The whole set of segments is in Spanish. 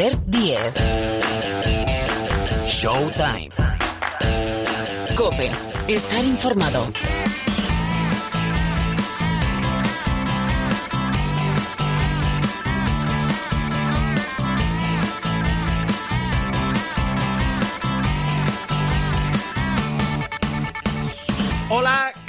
Albert Diez. Showtime. Cope. Estar informado.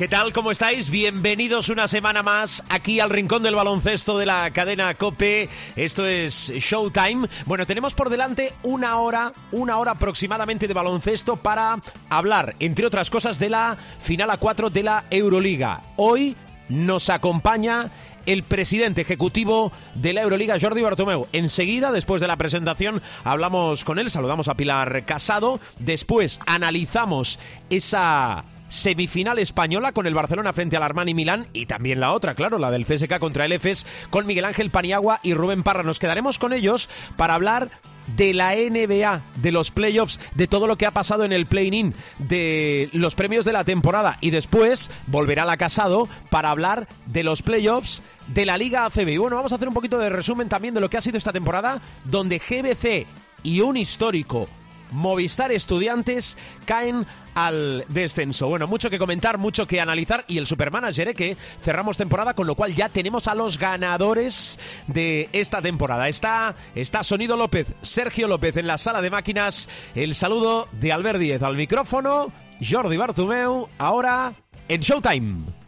¿Qué tal? ¿Cómo estáis? Bienvenidos una semana más aquí al Rincón del Baloncesto de la cadena Cope. Esto es Showtime. Bueno, tenemos por delante una hora, una hora aproximadamente de baloncesto para hablar, entre otras cosas, de la final a 4 de la Euroliga. Hoy nos acompaña el presidente ejecutivo de la Euroliga, Jordi Bartomeu. Enseguida, después de la presentación, hablamos con él, saludamos a Pilar Casado, después analizamos esa semifinal española con el Barcelona frente al Armani Milán y también la otra, claro, la del CSK contra el EFES con Miguel Ángel Paniagua y Rubén Parra. Nos quedaremos con ellos para hablar de la NBA, de los playoffs, de todo lo que ha pasado en el play-in, de los premios de la temporada y después volverá la Casado para hablar de los playoffs de la Liga ACB. Y bueno, vamos a hacer un poquito de resumen también de lo que ha sido esta temporada, donde GBC y un histórico Movistar Estudiantes caen al descenso. Bueno, mucho que comentar, mucho que analizar y el Supermanager ¿eh? que cerramos temporada, con lo cual ya tenemos a los ganadores de esta temporada. Está, está Sonido López, Sergio López en la sala de máquinas. El saludo de Albert Díez al micrófono, Jordi Bartumeu, ahora en Showtime.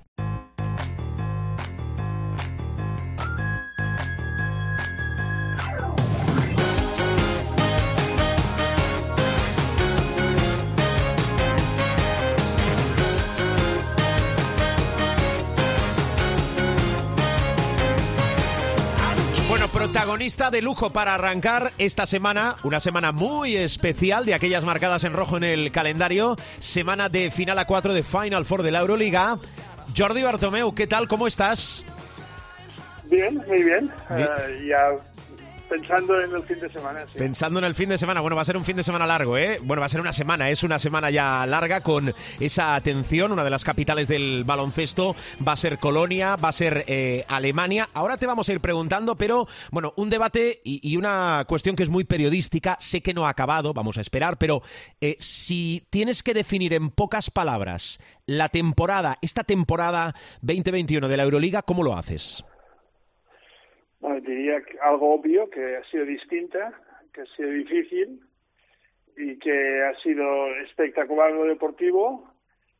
Protagonista de lujo para arrancar esta semana, una semana muy especial de aquellas marcadas en rojo en el calendario, semana de final a 4 de Final Four de la Euroliga. Jordi Bartomeu, ¿qué tal? ¿Cómo estás? Bien, muy bien. bien. Uh, ya Pensando en el fin de semana, sí. Pensando en el fin de semana. Bueno, va a ser un fin de semana largo, ¿eh? Bueno, va a ser una semana, es una semana ya larga con esa atención. Una de las capitales del baloncesto va a ser Colonia, va a ser eh, Alemania. Ahora te vamos a ir preguntando, pero bueno, un debate y, una cuestión que es muy periodística. Sé que no ha acabado, vamos a esperar, pero eh, si tienes que definir en pocas palabras la temporada, esta temporada 2021 de la Euroliga, ¿cómo lo haces? Diría algo obvio, que ha sido distinta, que ha sido difícil y que ha sido espectacular lo deportivo,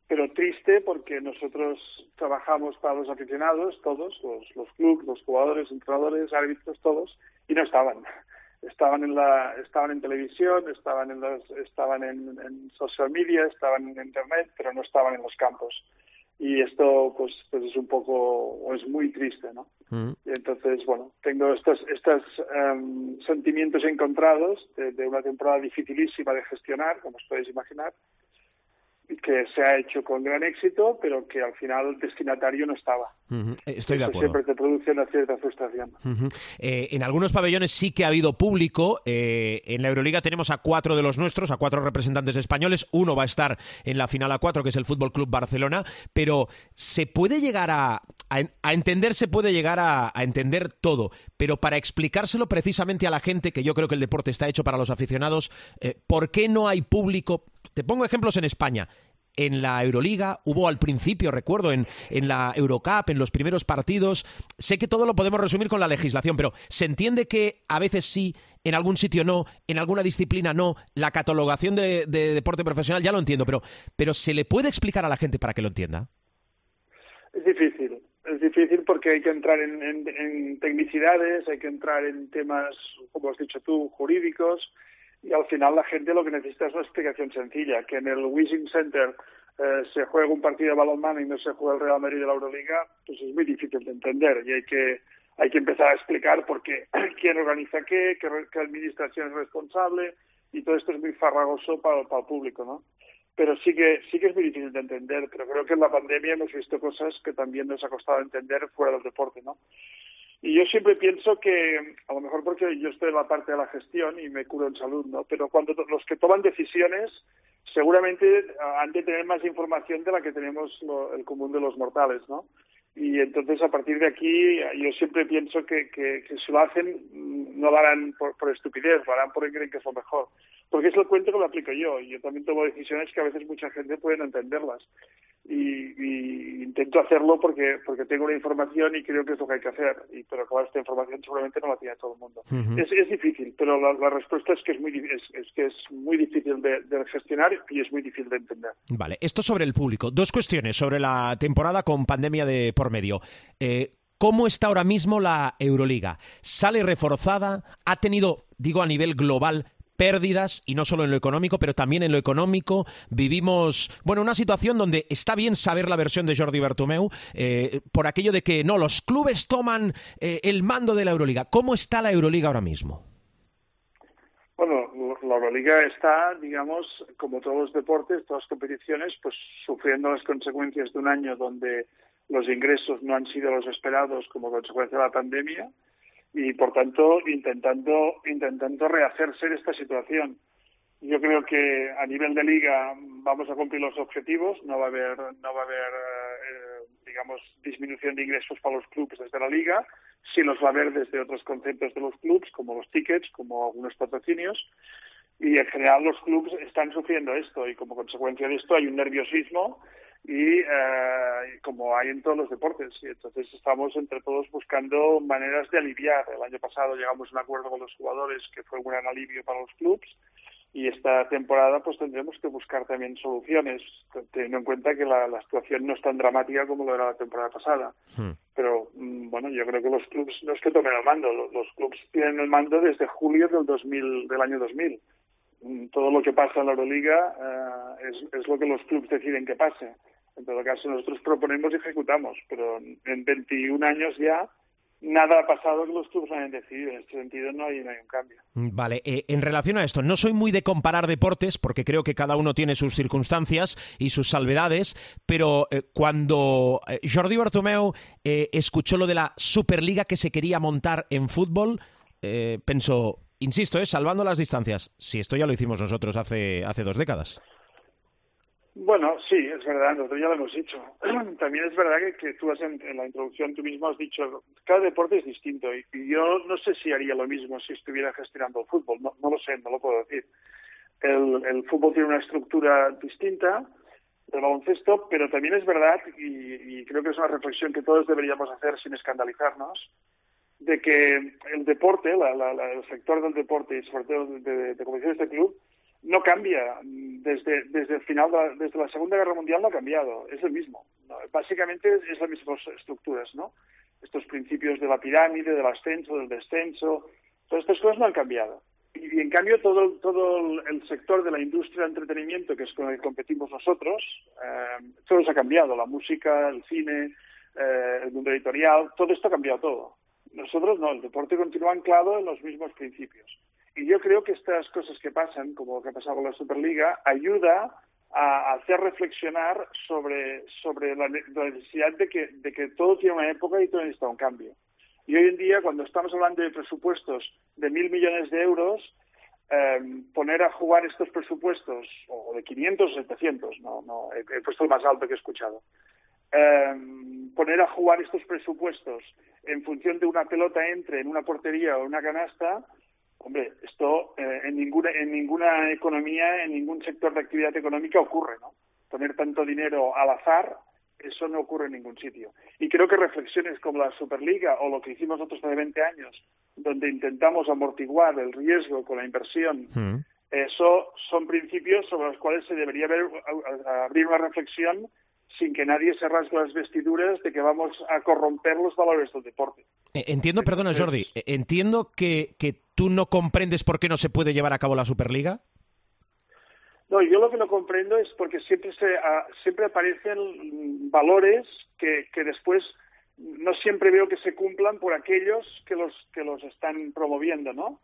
pero triste porque nosotros trabajamos para los aficionados, todos, los, los clubes, los jugadores, entrenadores, árbitros, todos, y no estaban. Estaban en la, estaban en televisión, estaban en las, estaban en, en social media, estaban en internet, pero no estaban en los campos y esto pues pues es un poco es muy triste no y entonces bueno tengo estos estos um, sentimientos encontrados de, de, una temporada dificilísima de gestionar como os podéis imaginar que se ha hecho con gran éxito, pero que al final el destinatario no estaba. Uh -huh. Estoy de acuerdo. Siempre te produce una cierta frustración. Uh -huh. eh, en algunos pabellones sí que ha habido público. Eh, en la Euroliga tenemos a cuatro de los nuestros, a cuatro representantes españoles. Uno va a estar en la final a cuatro, que es el Fútbol Club Barcelona. Pero se puede llegar a, a, a entender, se puede llegar a, a entender todo. Pero para explicárselo precisamente a la gente, que yo creo que el deporte está hecho para los aficionados, eh, ¿por qué no hay público? Te pongo ejemplos en España en la Euroliga, hubo al principio, recuerdo, en, en la Eurocup, en los primeros partidos. Sé que todo lo podemos resumir con la legislación, pero se entiende que a veces sí, en algún sitio no, en alguna disciplina no, la catalogación de, de deporte profesional ya lo entiendo, pero, pero ¿se le puede explicar a la gente para que lo entienda? Es difícil, es difícil porque hay que entrar en, en, en tecnicidades, hay que entrar en temas, como has dicho tú, jurídicos, y al final la gente lo que necesita es una explicación sencilla, que en el Wishing Center eh, se juega un partido de balonmano y no se juega el Real Madrid de la Euroliga, pues es muy difícil de entender y hay que hay que empezar a explicar por qué, quién organiza qué, qué, qué administración es responsable y todo esto es muy farragoso para, para el público, ¿no? Pero sí que sí que es muy difícil de entender, pero creo que en la pandemia hemos visto cosas que también nos ha costado entender fuera del deporte, ¿no? Y yo siempre pienso que, a lo mejor porque yo estoy en la parte de la gestión y me curo en salud, ¿no? Pero cuando los que toman decisiones seguramente han de tener más información de la que tenemos lo, el común de los mortales, ¿no? Y entonces a partir de aquí yo siempre pienso que, que, que si lo hacen no lo harán por, por, estupidez, lo harán porque creen que es lo mejor. Porque es el cuento que lo aplico yo, y yo también tomo decisiones que a veces mucha gente puede no entenderlas. Y, y, intento hacerlo porque porque tengo una información y creo que es lo que hay que hacer. Y, pero claro, esta información seguramente no la tiene todo el mundo. es, es, difícil, pero la, la, respuesta es que es muy, es, es que es muy difícil de, de gestionar y es muy difícil de entender. Vale, esto sobre el público. Dos cuestiones sobre la temporada con pandemia de por medio. Eh, ¿Cómo está ahora mismo la Euroliga? ¿Sale reforzada? ¿Ha tenido, digo a nivel global, pérdidas y no solo en lo económico, pero también en lo económico. Vivimos, bueno, una situación donde está bien saber la versión de Jordi Bertomeu eh, por aquello de que no, los clubes toman eh, el mando de la Euroliga. ¿Cómo está la Euroliga ahora mismo? Bueno, la Euroliga está, digamos, como todos los deportes, todas las competiciones, pues sufriendo las consecuencias de un año donde los ingresos no han sido los esperados como consecuencia de la pandemia y por tanto intentando intentando rehacerse de esta situación. Yo creo que a nivel de liga vamos a cumplir los objetivos, no va a haber no va a haber eh, digamos disminución de ingresos para los clubes desde la liga, sí los va a haber desde otros conceptos de los clubes como los tickets, como algunos patrocinios. Y en general los clubes están sufriendo esto y como consecuencia de esto hay un nerviosismo y eh, como hay en todos los deportes. Y entonces estamos entre todos buscando maneras de aliviar. El año pasado llegamos a un acuerdo con los jugadores que fue un gran alivio para los clubes y esta temporada pues tendremos que buscar también soluciones, teniendo en cuenta que la, la situación no es tan dramática como lo era la temporada pasada. Hmm. Pero mm, bueno, yo creo que los clubes no es que tomen el mando, los, los clubes tienen el mando desde julio del 2000, del año 2000 mm, todo lo que pasa en la Euroliga eh, es, es, lo que los clubes deciden que pase. En todo caso, nosotros proponemos y ejecutamos, pero en 21 años ya nada ha pasado que los clubes hayan decidido. En este sentido no hay, no un cambio. Mm, vale, eh, en relación a esto, no soy muy de comparar deportes porque creo que cada uno tiene sus circunstancias y sus salvedades, pero eh, cuando eh, Jordi Bartomeu eh, escuchó lo de la Superliga que se quería montar en fútbol, eh, pensó, insisto, eh, salvando las distancias, si esto ya lo hicimos nosotros hace, hace dos décadas. Bueno, sí, es verdad, nosotros ya lo hemos dicho. También es verdad que, que tú has en, la introducción tú mismo has dicho, cada deporte es distinto y, yo no sé si haría lo mismo si estuviera gestionando el fútbol, no, no lo sé, no lo puedo decir. El, el, fútbol tiene una estructura distinta del baloncesto, pero también es verdad, y, creo que es una reflexión que todos deberíamos hacer sin escandalizarnos, de que el deporte, la, la, la, el sector del deporte y sobre todo de, de, de como dice este club, no cambia desde, desde el final, de la, desde la Segunda Guerra Mundial no ha cambiado, es el mismo. Básicamente es las mismas estructuras, ¿no? Estos principios de la pirámide, del ascenso, del descenso, todas estas cosas no han cambiado. Y, en cambio todo, todo el sector de la industria de entretenimiento, que es con el que competimos nosotros, eh, todo eso ha cambiado, la música, el cine, eh, el mundo editorial, todo esto ha cambiado todo. Nosotros no, el deporte continúa anclado en los mismos principios. Y yo creo que estas cosas que pasan, como lo que ha pasado con la Superliga, ayuda a hacer reflexionar sobre, sobre la, necesidad de que, de que todo tiene una época y todo necesita un cambio. Y hoy en día, cuando estamos hablando de presupuestos de mil millones de euros, eh, poner a jugar estos presupuestos, o de 500 o 700, no, no, he, he puesto el más alto que he escuchado, eh, poner a jugar estos presupuestos en función de una pelota entre en una portería o una canasta, Hombre, esto eh, en, ninguna, en ninguna economía, en ningún sector de actividad económica ocurre, ¿no? Poner tanto dinero al azar, eso no ocurre en ningún sitio. Y creo que reflexiones como la Superliga o lo que hicimos nosotros hace 20 años, donde intentamos amortiguar el riesgo con la inversión, mm. eso son principios sobre los cuales se debería ver, abrir una reflexión sin que nadie se rasgue las vestiduras de que vamos a corromper los valores del deporte. Eh, entiendo, perdona Jordi, eh, entiendo que, que tú no comprendes por qué no se puede llevar a cabo la Superliga. No, yo lo que no comprendo es porque siempre se uh, siempre aparecen valores que, que después no siempre veo que se cumplan por aquellos que los que los están promoviendo, ¿no?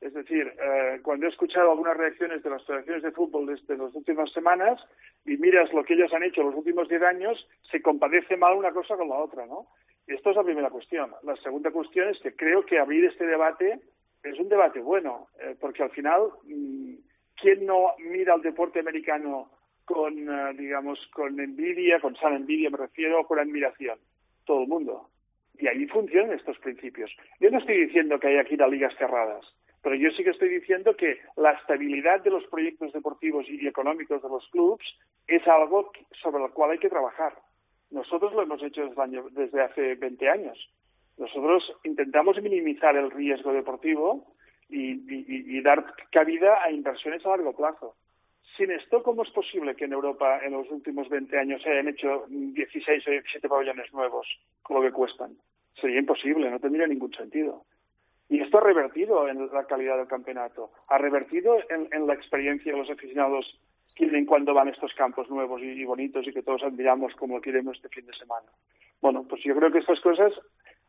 Es decir, eh, cuando he escuchado algunas reacciones de las federaciones de fútbol desde las últimas semanas y miras lo que ellos han hecho los últimos diez años, se compadece mal una cosa con la otra, ¿no? Esto es la primera cuestión. La segunda cuestión es que creo que abrir este debate es un debate bueno, eh, porque al final, mmm, ¿quién no mira al deporte americano con, uh, digamos, con envidia, con sana envidia me refiero, con admiración? Todo el mundo. Y ahí funcionan estos principios. Yo no estoy diciendo que haya que ir a ligas cerradas, pero yo sí que estoy diciendo que la estabilidad de los proyectos deportivos y económicos de los clubes es algo sobre el cual hay que trabajar. Nosotros lo hemos hecho desde hace 20 años. Nosotros intentamos minimizar el riesgo deportivo y, dar cabida a inversiones a largo plazo. Sin esto, ¿cómo es posible que en Europa en los últimos 20 años se hayan hecho 16 o 17 pabellones nuevos con lo que cuestan? Sería imposible, no tendría ningún sentido. Y esto ha revertido en la calidad del campeonato, ha revertido en, la experiencia de los aficionados quieren cuando van estos campos nuevos y, bonitos y que todos admiramos como queremos este fin de semana. Bueno, pues yo creo que estas cosas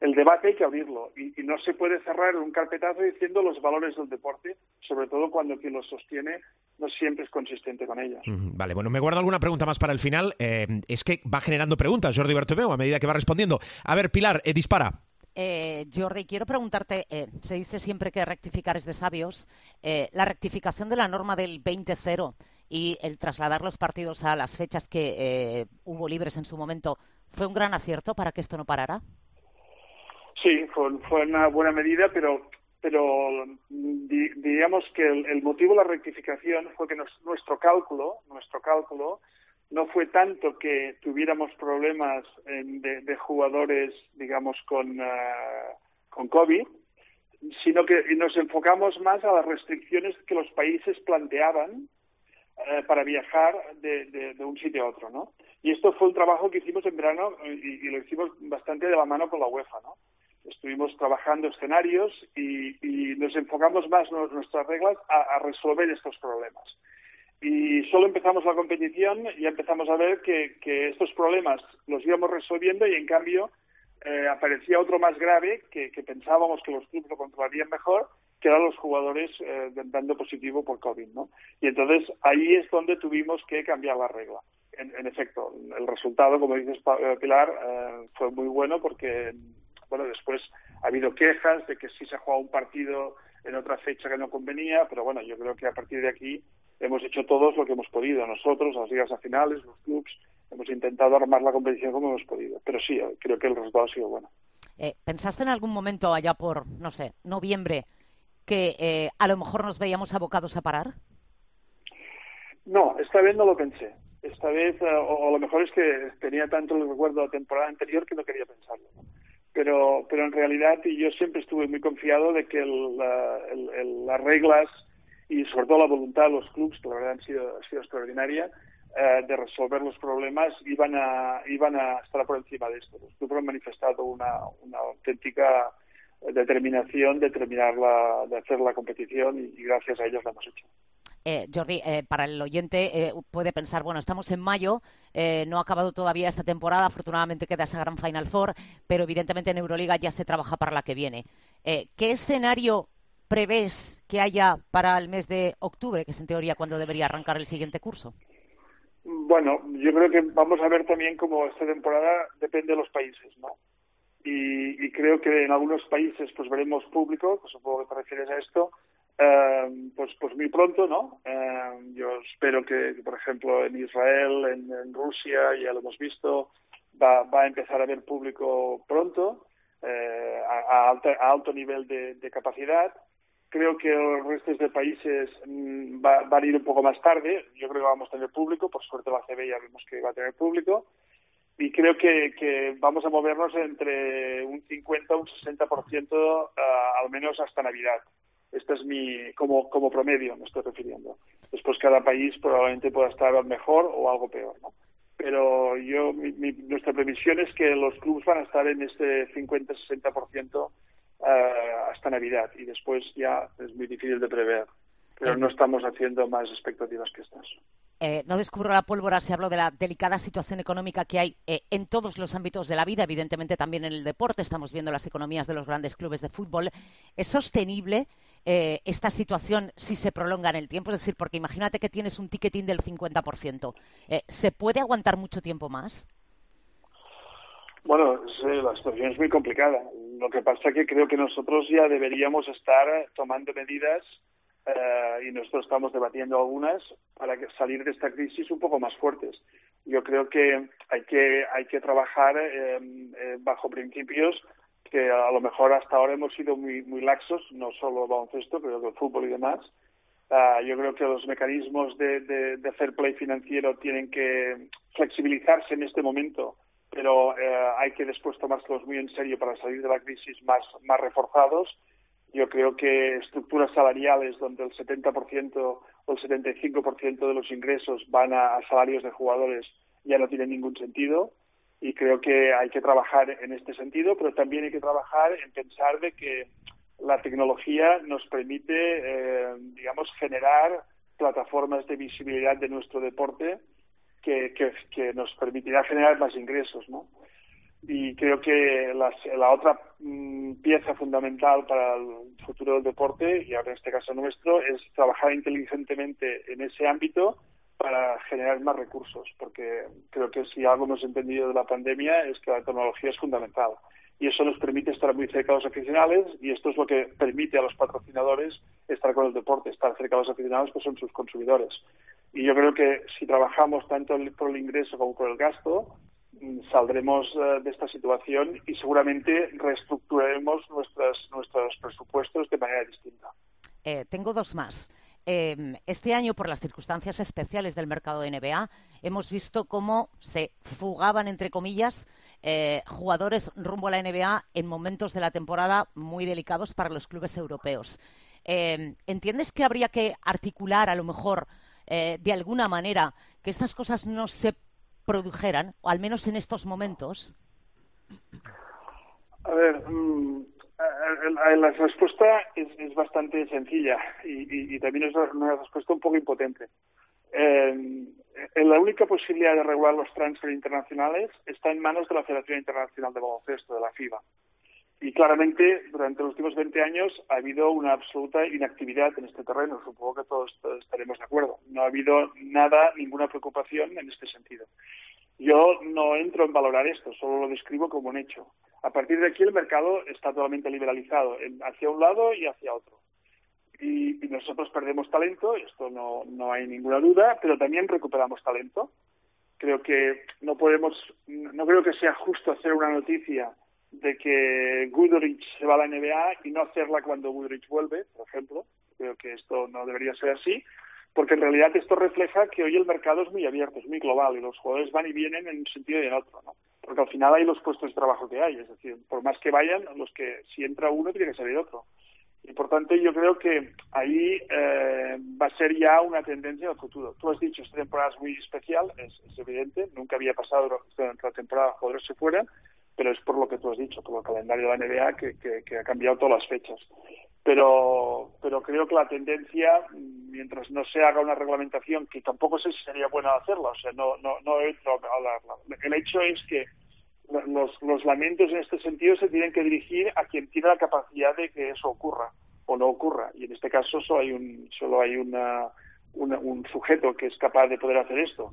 el debate hay que abrirlo y, no se puede cerrar un carpetazo diciendo los valores del deporte, sobre todo cuando quien los sostiene no siempre es consistente con ellos. Vale, bueno, me guardo alguna pregunta más para el final. Eh, es que va generando preguntas Jordi Bertomeu a medida que va respondiendo. A ver, Pilar, eh, dispara. Eh, Jordi, quiero preguntarte, eh, se dice siempre que rectificar es de sabios, la rectificación de la norma del 20-0 y el trasladar los partidos a las fechas que hubo libres en su momento, ¿fue un gran acierto para que esto no parara? Sí, fue, una buena medida, pero pero diríamos que el, motivo de la rectificación fue que nuestro cálculo, nuestro cálculo no fue tanto que tuviéramos problemas de, jugadores, digamos, con, uh, con COVID, sino que nos enfocamos más a las restricciones que los países planteaban eh, para viajar de, un sitio a otro, ¿no? Y esto fue un trabajo que hicimos en verano y, y, lo hicimos bastante de la mano con la UEFA, ¿no? estuvimos trabajando escenarios y, nos enfocamos más nuestras reglas a, resolver estos problemas. Y solo empezamos la competición y empezamos a ver que, estos problemas los íbamos resolviendo y en cambio eh, aparecía otro más grave que, pensábamos que los clubes lo controlarían mejor, que eran los jugadores eh, dando positivo por COVID. ¿no? Y entonces ahí es donde tuvimos que cambiar la regla. En, efecto, el resultado, como dices, Pilar, eh, fue muy bueno porque bueno, después ha habido quejas de que sí se ha jugado un partido en otra fecha que no convenía, pero bueno, yo creo que a partir de aquí hemos hecho todos lo que hemos podido. Nosotros, las ligas finales, los clubs, hemos intentado armar la competición como hemos podido. Pero sí, creo que el resultado ha sido bueno. Eh, ¿Pensaste en algún momento allá por, no sé, noviembre, que eh, a lo mejor nos veíamos abocados a parar? No, esta vez no lo pensé. Esta vez, eh, o, a lo mejor es que tenía tanto el recuerdo de la temporada anterior que no quería pensarlo pero, pero en realidad yo siempre estuve muy confiado de que las reglas y sobre todo la voluntad de los clubes, que la verdad han sido, ha sido extraordinaria, eh, de resolver los problemas, iban a, iban a estar por encima de esto. Los clubes han manifestado una, una auténtica determinación de terminar la, de hacer la competición y, gracias a ellos la hemos hecho. Eh, Jordi, eh, para el oyente eh, puede pensar, bueno, estamos en mayo, no ha acabado todavía esta temporada, afortunadamente queda esa gran Final Four, pero evidentemente en Euroliga ya se trabaja para la que viene. ¿Qué escenario prevés que haya para el mes de octubre, que es en teoría cuando debería arrancar el siguiente curso? Bueno, yo creo que vamos a ver también cómo esta temporada depende de los países, ¿no? Y, creo que en algunos países pues veremos público, pues supongo que te refieres a esto, eh, pues, pues muy pronto, ¿no? Eh, yo espero que, por ejemplo, en Israel, en, Rusia, ya lo hemos visto, va, va, a empezar a haber público pronto, eh, a, a, alto nivel de, capacidad. Creo que los restos de países mm, va, van a ir un poco más tarde. Yo creo que vamos a tener público, por suerte la CB ya vemos que va a tener público. Y creo que, que vamos a movernos entre un 50 o un 60% al menos hasta Navidad. Este es mi, como, como promedio me estoy refiriendo. Después cada país probablemente pueda estar mejor o algo peor, ¿no? Pero yo, mi, nuestra previsión es que los clubes van a estar en este 50-60% uh, hasta Navidad y después ya es muy difícil de prever. Pero no estamos haciendo más expectativas que estas. Eh, no descubro la pólvora se habló de la delicada situación económica que hay eh, en todos los ámbitos de la vida, evidentemente también en el deporte. Estamos viendo las economías de los grandes clubes de fútbol. ¿Es sostenible eh, esta situación si se prolonga en el tiempo? Es decir, porque imagínate que tienes un ticketing del 50%. ¿Se puede aguantar mucho tiempo más? Bueno, la situación es muy complicada. Lo que pasa es que creo que nosotros ya deberíamos estar tomando medidas eh, y nosotros estamos debatiendo algunas para que salir de esta crisis un poco más fuertes. Yo creo que hay que, hay que trabajar eh, eh, bajo principios que a lo mejor hasta ahora hemos sido muy, muy laxos, no solo baloncesto, pero el fútbol y demás. Ah, yo creo que los mecanismos de, de, de, fair play financiero tienen que flexibilizarse en este momento, pero eh, hay que después tomárselos muy en serio para salir de la crisis más, reforzados. Yo creo que estructuras salariales donde el 70% o el 75% de los ingresos van a, a salarios de jugadores ya no tienen ningún sentido y creo que hay que trabajar en este sentido, pero también hay que trabajar en pensar de que la tecnología nos permite, eh, digamos, generar plataformas de visibilidad de nuestro deporte que, nos permitirá generar más ingresos, ¿no? Y creo que las, la otra mmm, pieza fundamental para el futuro del deporte, y ahora en este caso nuestro, es trabajar inteligentemente en ese ámbito para generar más recursos, porque creo que si algo hemos entendido de la pandemia es que la tecnología es fundamental y eso nos permite estar muy cerca de los aficionados y esto es lo que permite a los patrocinadores estar con el deporte, estar cerca de los aficionados que son sus consumidores. Y yo creo que si trabajamos tanto por el ingreso como por el gasto, mm, saldremos uh, de esta situación y seguramente reestructuraremos nuestras, nuestros presupuestos de manera distinta. Eh, tengo dos más. Eh, este año, por las circunstancias especiales del mercado de NBA, hemos visto cómo se fugaban, entre comillas, eh, jugadores rumbo a la NBA en momentos de la temporada muy delicados para los clubes europeos. Eh, ¿Entiendes que habría que articular, a lo mejor, eh, de alguna manera, que estas cosas no se produjeran, o al menos en estos momentos? A ver, mmm, la respuesta es, bastante sencilla y, también es una respuesta un poco impotente. La única posibilidad de regular los transferes internacionales está en manos de la Federación Internacional de Baloncesto, de la FIBA. Y claramente, durante los últimos 20 años ha habido una absoluta inactividad en este terreno. Supongo que todos, estaremos de acuerdo. No ha habido nada, ninguna preocupación en este sentido. Yo no entro en valorar esto, solo lo describo como un hecho. A partir de aquí el mercado está totalmente liberalizado, hacia un lado y hacia otro y, y, nosotros perdemos talento, esto no, no hay ninguna duda, pero también recuperamos talento. Creo que no podemos, no creo que sea justo hacer una noticia de que Goodrich se va a la NBA y no hacerla cuando Goodrich vuelve, por ejemplo. Creo que esto no debería ser así, porque en realidad esto refleja que hoy el mercado es muy abierto, es muy global y los jugadores van y vienen en un sentido y en otro, ¿no? Porque al final hay los puestos de trabajo que hay, es decir, por más que vayan, los que si entra uno tiene que salir otro. Y por tanto, yo creo que ahí eh, va a ser ya una tendencia al futuro. Tú has dicho, esta temporada es muy especial, es, evidente, nunca había pasado durante la temporada jugadores se fueran, pero es por lo que tú has dicho, por el calendario de la NBA que, ha cambiado todas las fechas. Pero, pero creo que la tendencia, mientras no se haga una reglamentación, que tampoco sé si sería buena hacerla, o sea, no, no, no entro hablarla. El hecho es que los, lamentos en este sentido se tienen que dirigir a quien tiene la capacidad de que eso ocurra o no ocurra. Y en este caso solo hay un, solo hay una, un sujeto que es capaz de poder hacer esto.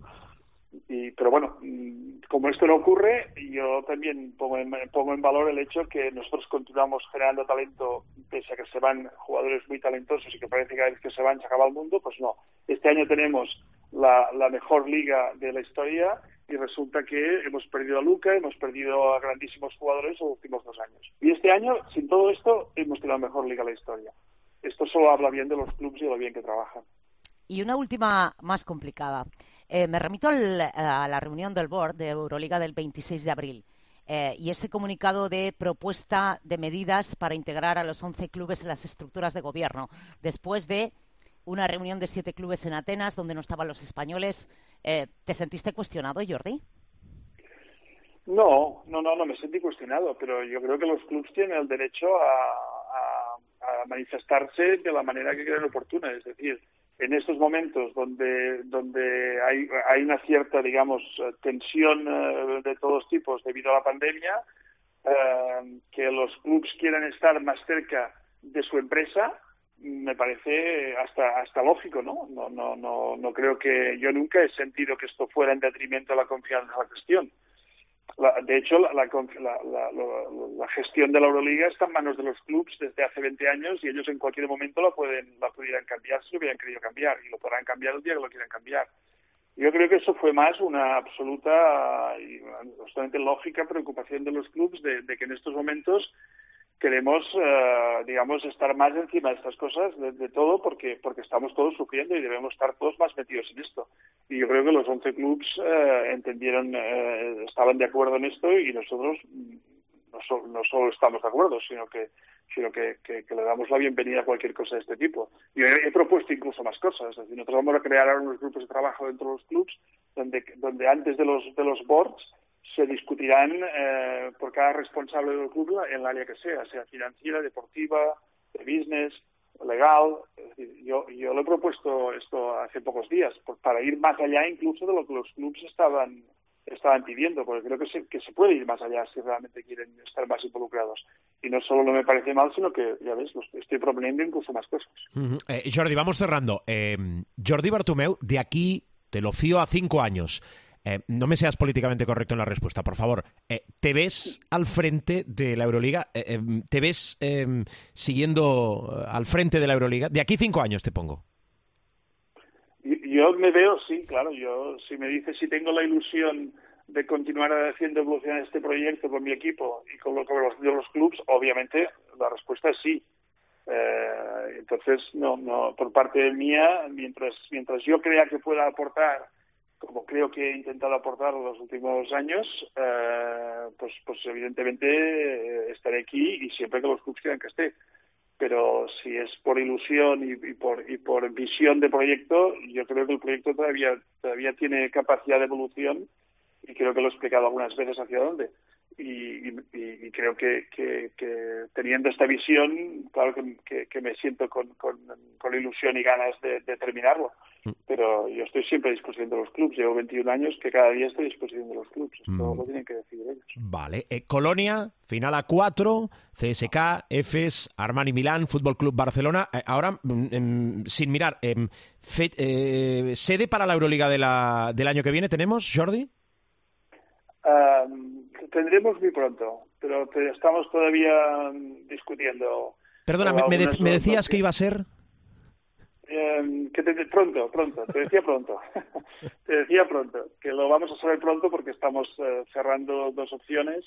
Y, pero bueno, mm, como esto no ocurre, yo también pongo en, pongo en valor el hecho que nosotros continuamos generando talento, pese a que se van jugadores muy talentosos y que parece que cada vez que se van se acaba el mundo, pues no. Este año tenemos la, la mejor liga de la historia y resulta que hemos perdido a Luca, hemos perdido a grandísimos jugadores los últimos dos años. Y este año, sin todo esto, hemos tenido la mejor liga de la historia. Esto solo habla bien de los clubes y de lo bien que trabajan. Y una última más complicada. Eh, me remito al, a la reunión del board de Euroliga del 26 de abril. Eh, y ese comunicado de propuesta de medidas para integrar a los 11 clubes en las estructuras de gobierno, después de una reunión de siete clubes en Atenas donde no estaban los españoles. Eh, ¿Te sentiste cuestionado, Jordi? No, no, no, no me sentí cuestionado, pero yo creo que los clubes tienen el derecho a, a, manifestarse de la manera que crean oportuna. Es decir, en estos momentos donde, donde hay, hay una cierta, digamos, tensión uh, de todos tipos debido a la pandemia, uh, que los clubes quieran estar más cerca de su empresa, me parece hasta hasta lógico, ¿no? No, no, no, no creo que yo nunca he sentido que esto fuera en detrimento de la confianza en la gestión. La, de hecho, la, la, la, gestión de la Euroliga está en manos de los clubes desde hace 20 años y ellos en cualquier momento la pueden la pudieran cambiar si lo hubieran querido cambiar y lo podrán cambiar el día que lo quieran cambiar. Yo creo que eso fue más una absoluta y bastante lógica preocupación de los clubes de, que en estos momentos queremos, eh, digamos, estar más encima de estas cosas, de, todo, porque, porque estamos todos sufriendo y debemos estar todos más metidos en esto. Y yo creo que los 11 clubes eh, entendieron, eh, estaban de acuerdo en esto y nosotros no, no solo estamos de acuerdo, sino que sino que, le damos la bienvenida a cualquier cosa de este tipo. Yo he, propuesto incluso más cosas, es decir, nosotros vamos a crear unos grupos de trabajo dentro de los clubs donde, donde antes de los, de los boards se discutirán eh, por cada responsable del club en el área que sea, sea financiera, deportiva, de business, legal. Yo, yo le he propuesto esto hace pocos días, para ir más allá incluso de lo que los clubs estaban estaban pidiendo, porque creo que se, que se puede ir más allá si realmente quieren estar más involucrados. Y no solo no me parece mal, sino que, ya ves, estoy proponiendo incluso más cosas. Eh, Jordi, vamos cerrando. Eh, Jordi Bartumeu, de aquí te lo fío a cinco años. Eh, no me seas políticamente correcto en la respuesta, por favor. ¿Te ves al frente de la Euroliga? ¿Te ves siguiendo al frente de la Euroliga? De aquí cinco años te pongo. Yo me veo, sí, claro. Yo, si me dices si tengo la ilusión de continuar haciendo evolucionar este proyecto con mi equipo y con, lo, con los, de los clubs, obviamente la respuesta es sí. Eh, entonces, no, no, por parte mía, mientras, mientras yo crea que pueda aportar, como creo que he intentado aportar los últimos años, eh, pues, pues evidentemente eh, estaré aquí y siempre que los clubs quieran que esté pero si es por ilusión y, por y por visión de proyecto, yo creo que el proyecto todavía todavía tiene capacidad de evolución y creo que lo he explicado algunas veces hacia dónde. Y, creo que, teniendo esta visión, claro que, me siento con, con, ilusión y ganas de terminarlo. Mm. Pero yo estoy siempre a disposición de los clubes. Llevo 21 años que cada día estoy a disposición de los clubes. Esto mm. lo tienen que decidir ellos. Vale. Eh, Colonia, final a 4, CSK, EFES, Armani Milán, Fútbol Club Barcelona. Eh, ahora, mm, em, sin mirar, em, eh, ¿sede para la Euroliga de la, del año que viene tenemos, Jordi? Tendremos muy pronto, pero estamos todavía discutiendo. Perdona, me, me decías que iba a ser. Eh, que te, pronto, pronto, te decía pronto, te decía pronto, que lo vamos a saber pronto porque estamos eh, cerrando dos opciones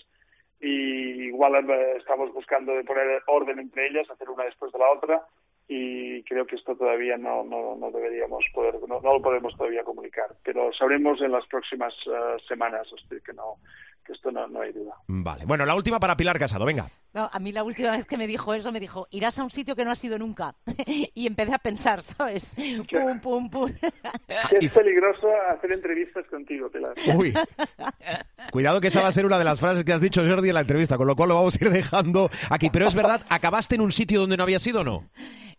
y igual eh, estamos buscando de poner orden entre ellas, hacer una después de la otra y creo que esto todavía no, no, no deberíamos poder, no, no, lo podemos todavía comunicar, pero sabremos en las próximas uh, semanas, que no, que esto no, no hay duda. Vale, bueno, la última para Pilar Casado, venga. No, a mí la última vez que me dijo eso me dijo, irás a un sitio que no has ido nunca. y empecé a pensar, ¿sabes? Pum, pum, pum. es peligroso hacer entrevistas contigo, Pilar. Uy. Cuidado que esa va a ser una de las frases que has dicho, Jordi, en la entrevista, con lo cual lo vamos a ir dejando aquí. Pero es verdad, ¿acabaste en un sitio donde no habías ido o no?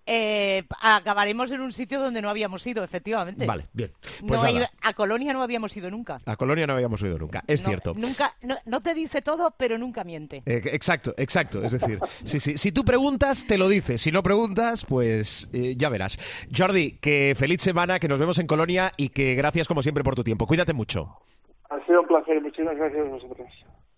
Eh, acabaremos en un sitio donde no habíamos ido, efectivamente. Vale, bien. Pues a Colonia no habíamos ido nunca. A Colonia no habíamos ido nunca, es cierto. Nunca, no, te dice todo, pero nunca miente. Eh, exacto, exacto. Es decir, sí, sí, si tú preguntas, te lo dice. Si no preguntas, pues eh, ya verás. Jordi, que feliz semana, que nos vemos en Colonia y que gracias como siempre por tu tiempo. Cuídate mucho. Ha sido un placer, muchísimas gracias a vosotros.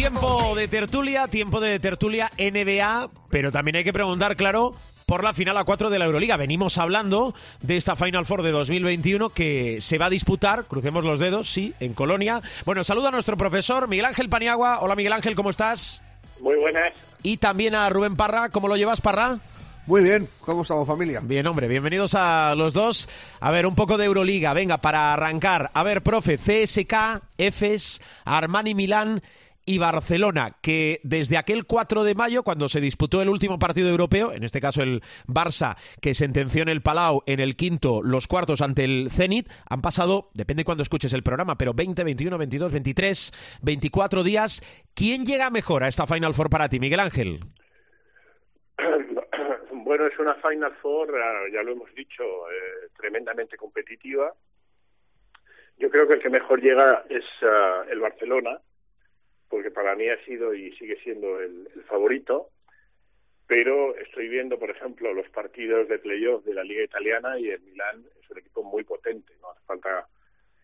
Tiempo de tertulia, tiempo de tertulia NBA, pero también hay que preguntar, claro, por la final a 4 de la Euroliga. Venimos hablando de esta Final Four de 2021 que se va a disputar, crucemos los dedos, sí, en Colonia. Bueno, saluda a nuestro profesor Miguel Ángel Paniagua. Hola Miguel Ángel, ¿cómo estás? Muy buenas. Y también a Rubén Parra, ¿cómo lo llevas, Parra? Muy bien, ¿cómo estamos familia? Bien, hombre, bienvenidos a los dos. A ver, un poco de Euroliga, venga, para arrancar. A ver, profe, CSK, EFES, Armani Milán y Barcelona, que desde aquel 4 de mayo, cuando se disputó el último partido europeo, en este caso el Barça, que sentenció en el Palau en el quinto los cuartos ante el Zenit, han pasado, depende cuando escuches el programa, pero 20, 21, 22, 23, 24 días. ¿Quién llega mejor a esta Final Four para ti, Miguel Ángel? Bueno, es una Final Four, ya lo hemos dicho, eh, tremendamente competitiva. Yo creo que el que mejor llega es eh, el Barcelona, para mí ha sido y sigue siendo el, favorito. Pero estoy viendo, por ejemplo, los partidos de playoff de la Liga Italiana y el Milán es un equipo muy potente. No hace falta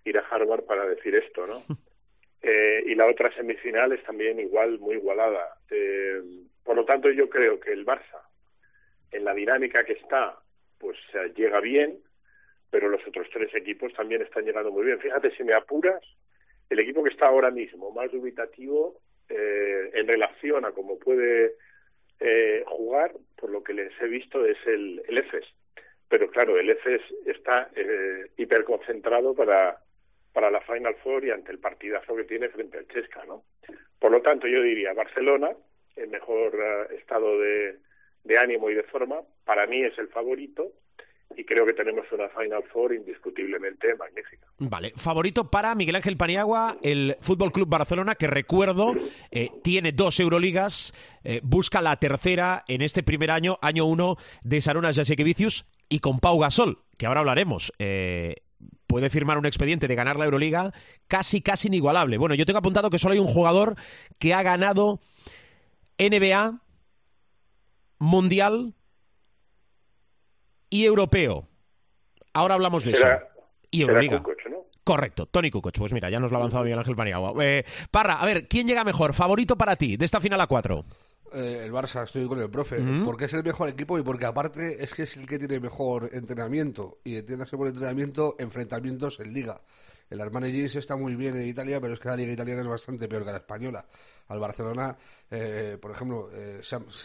ir a Harvard para decir esto, ¿no? y la otra semifinal es también igual, muy igualada. por lo tanto, yo creo que el Barça en la dinámica que está, pues llega bien, pero los otros tres equipos también están llegando muy bien. Fíjate, si me apuras, el equipo que está ahora mismo más dubitativo eh, en relación a cómo puede eh, jugar, por lo que les he visto, es el, el EFES. Pero claro, el EFES está eh, hiperconcentrado para, para la Final Four y ante el partidazo que tiene frente al Chesca, ¿no? Por lo tanto, yo diría Barcelona, el mejor eh, estado de, de ánimo y de forma, para mí es el favorito y creo que tenemos una Final Four indiscutiblemente magnífica. Vale, favorito para Miguel Ángel Paniagua, el Fútbol Club Barcelona, que recuerdo eh, tiene dos Euroligas, eh, busca la tercera en este primer año, año uno de Sarunas Jasekevicius y con Pau Gasol, que ahora hablaremos. Eh, puede firmar un expediente de ganar la Euroliga casi, casi inigualable. Bueno, yo tengo apuntado que solo hay un jugador que ha ganado NBA, mundial y europeo. Ahora hablamos de eso. Y Euroliga. Correcto, Tony Kukoc. Pues mira, ya nos lo ha avanzado Miguel Ángel Paniagua. Eh, Parra, a ver, ¿quién llega mejor? ¿Favorito para ti de esta final a cuatro? Eh, el Barça, estoy con el profe, porque es el mejor equipo y porque aparte es que es el que tiene mejor entrenamiento y entiendas por entrenamiento, enfrentamientos en liga. El Armani Jeans está muy bien en Italia, pero es que la liga italiana es bastante peor que la española. Al Barcelona, eh, por ejemplo, eh,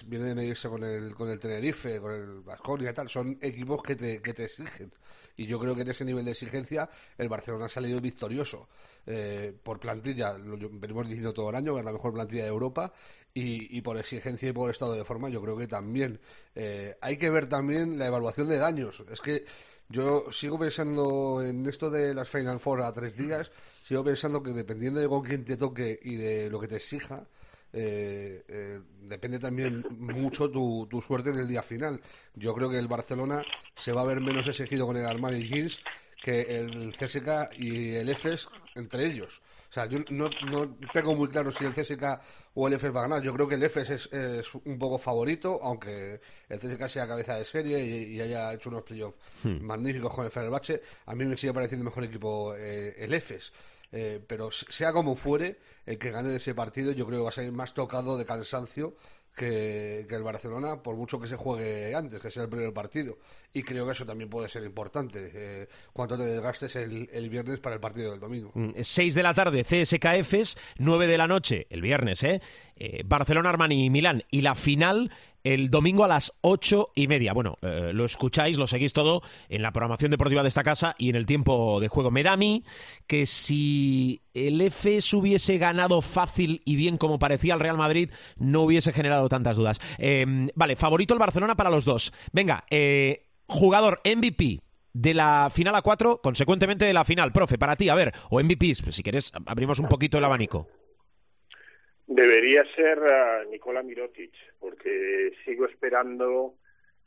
viene de medirse con el, con el Tenerife, con el Vasconia y tal. Son equipos que te, que te exigen. Y yo creo que en ese nivel de exigencia el Barcelona ha salido victorioso. Eh, por plantilla, lo venimos diciendo todo el año, que es la mejor plantilla de Europa. Y, y, por exigencia y por estado de forma, yo creo que también. Eh, hay que ver también la evaluación de daños. Es que yo sigo pensando en esto de las Final Four a tres días, sigo pensando que dependiendo de con quién te toque y de lo que te exija, eh, eh, depende también mucho tu, suerte en el día final. Yo creo que el Barcelona se va a ver menos exigido con el Armani Jeans que el CSK y el EFES entre ellos. O sea, yo no, no tengo muy claro si el CSK o el EFES va a ganar. Yo creo que el EFES es, un poco favorito, aunque el CSK sea cabeza de serie y, haya hecho unos playoffs hmm. magníficos con el Fenerbahce. A mí me sigue pareciendo mejor equipo eh, el EFES. Eh, pero sea como fuere, el que gane ese partido yo creo que va a ser más tocado de cansancio que, el Barcelona, por mucho que se juegue antes, que sea el primer partido. Y creo que eso también puede ser importante, eh, te desgastes el, viernes para el partido del domingo. 6 mm, de la tarde, CSKFs, 9 de la noche, el viernes, ¿eh? eh Barcelona, Armani y Milán. Y la final el domingo a las ocho y media. Bueno, eh, lo escucháis, lo seguís todo en la programación deportiva de esta casa y en el tiempo de juego. Me da a mí que si el FS hubiese ganado fácil y bien como parecía el Real Madrid, no hubiese generado tantas dudas. Em, vale, favorito el Barcelona para los dos. Venga, eh, jugador MVP de la final a cuatro, consecuentemente de la final. Profe, para ti, a ver, o MVPs, pues si quieres abrimos un poquito el abanico. Debería ser uh, Nicola Mirotic, porque sigo esperando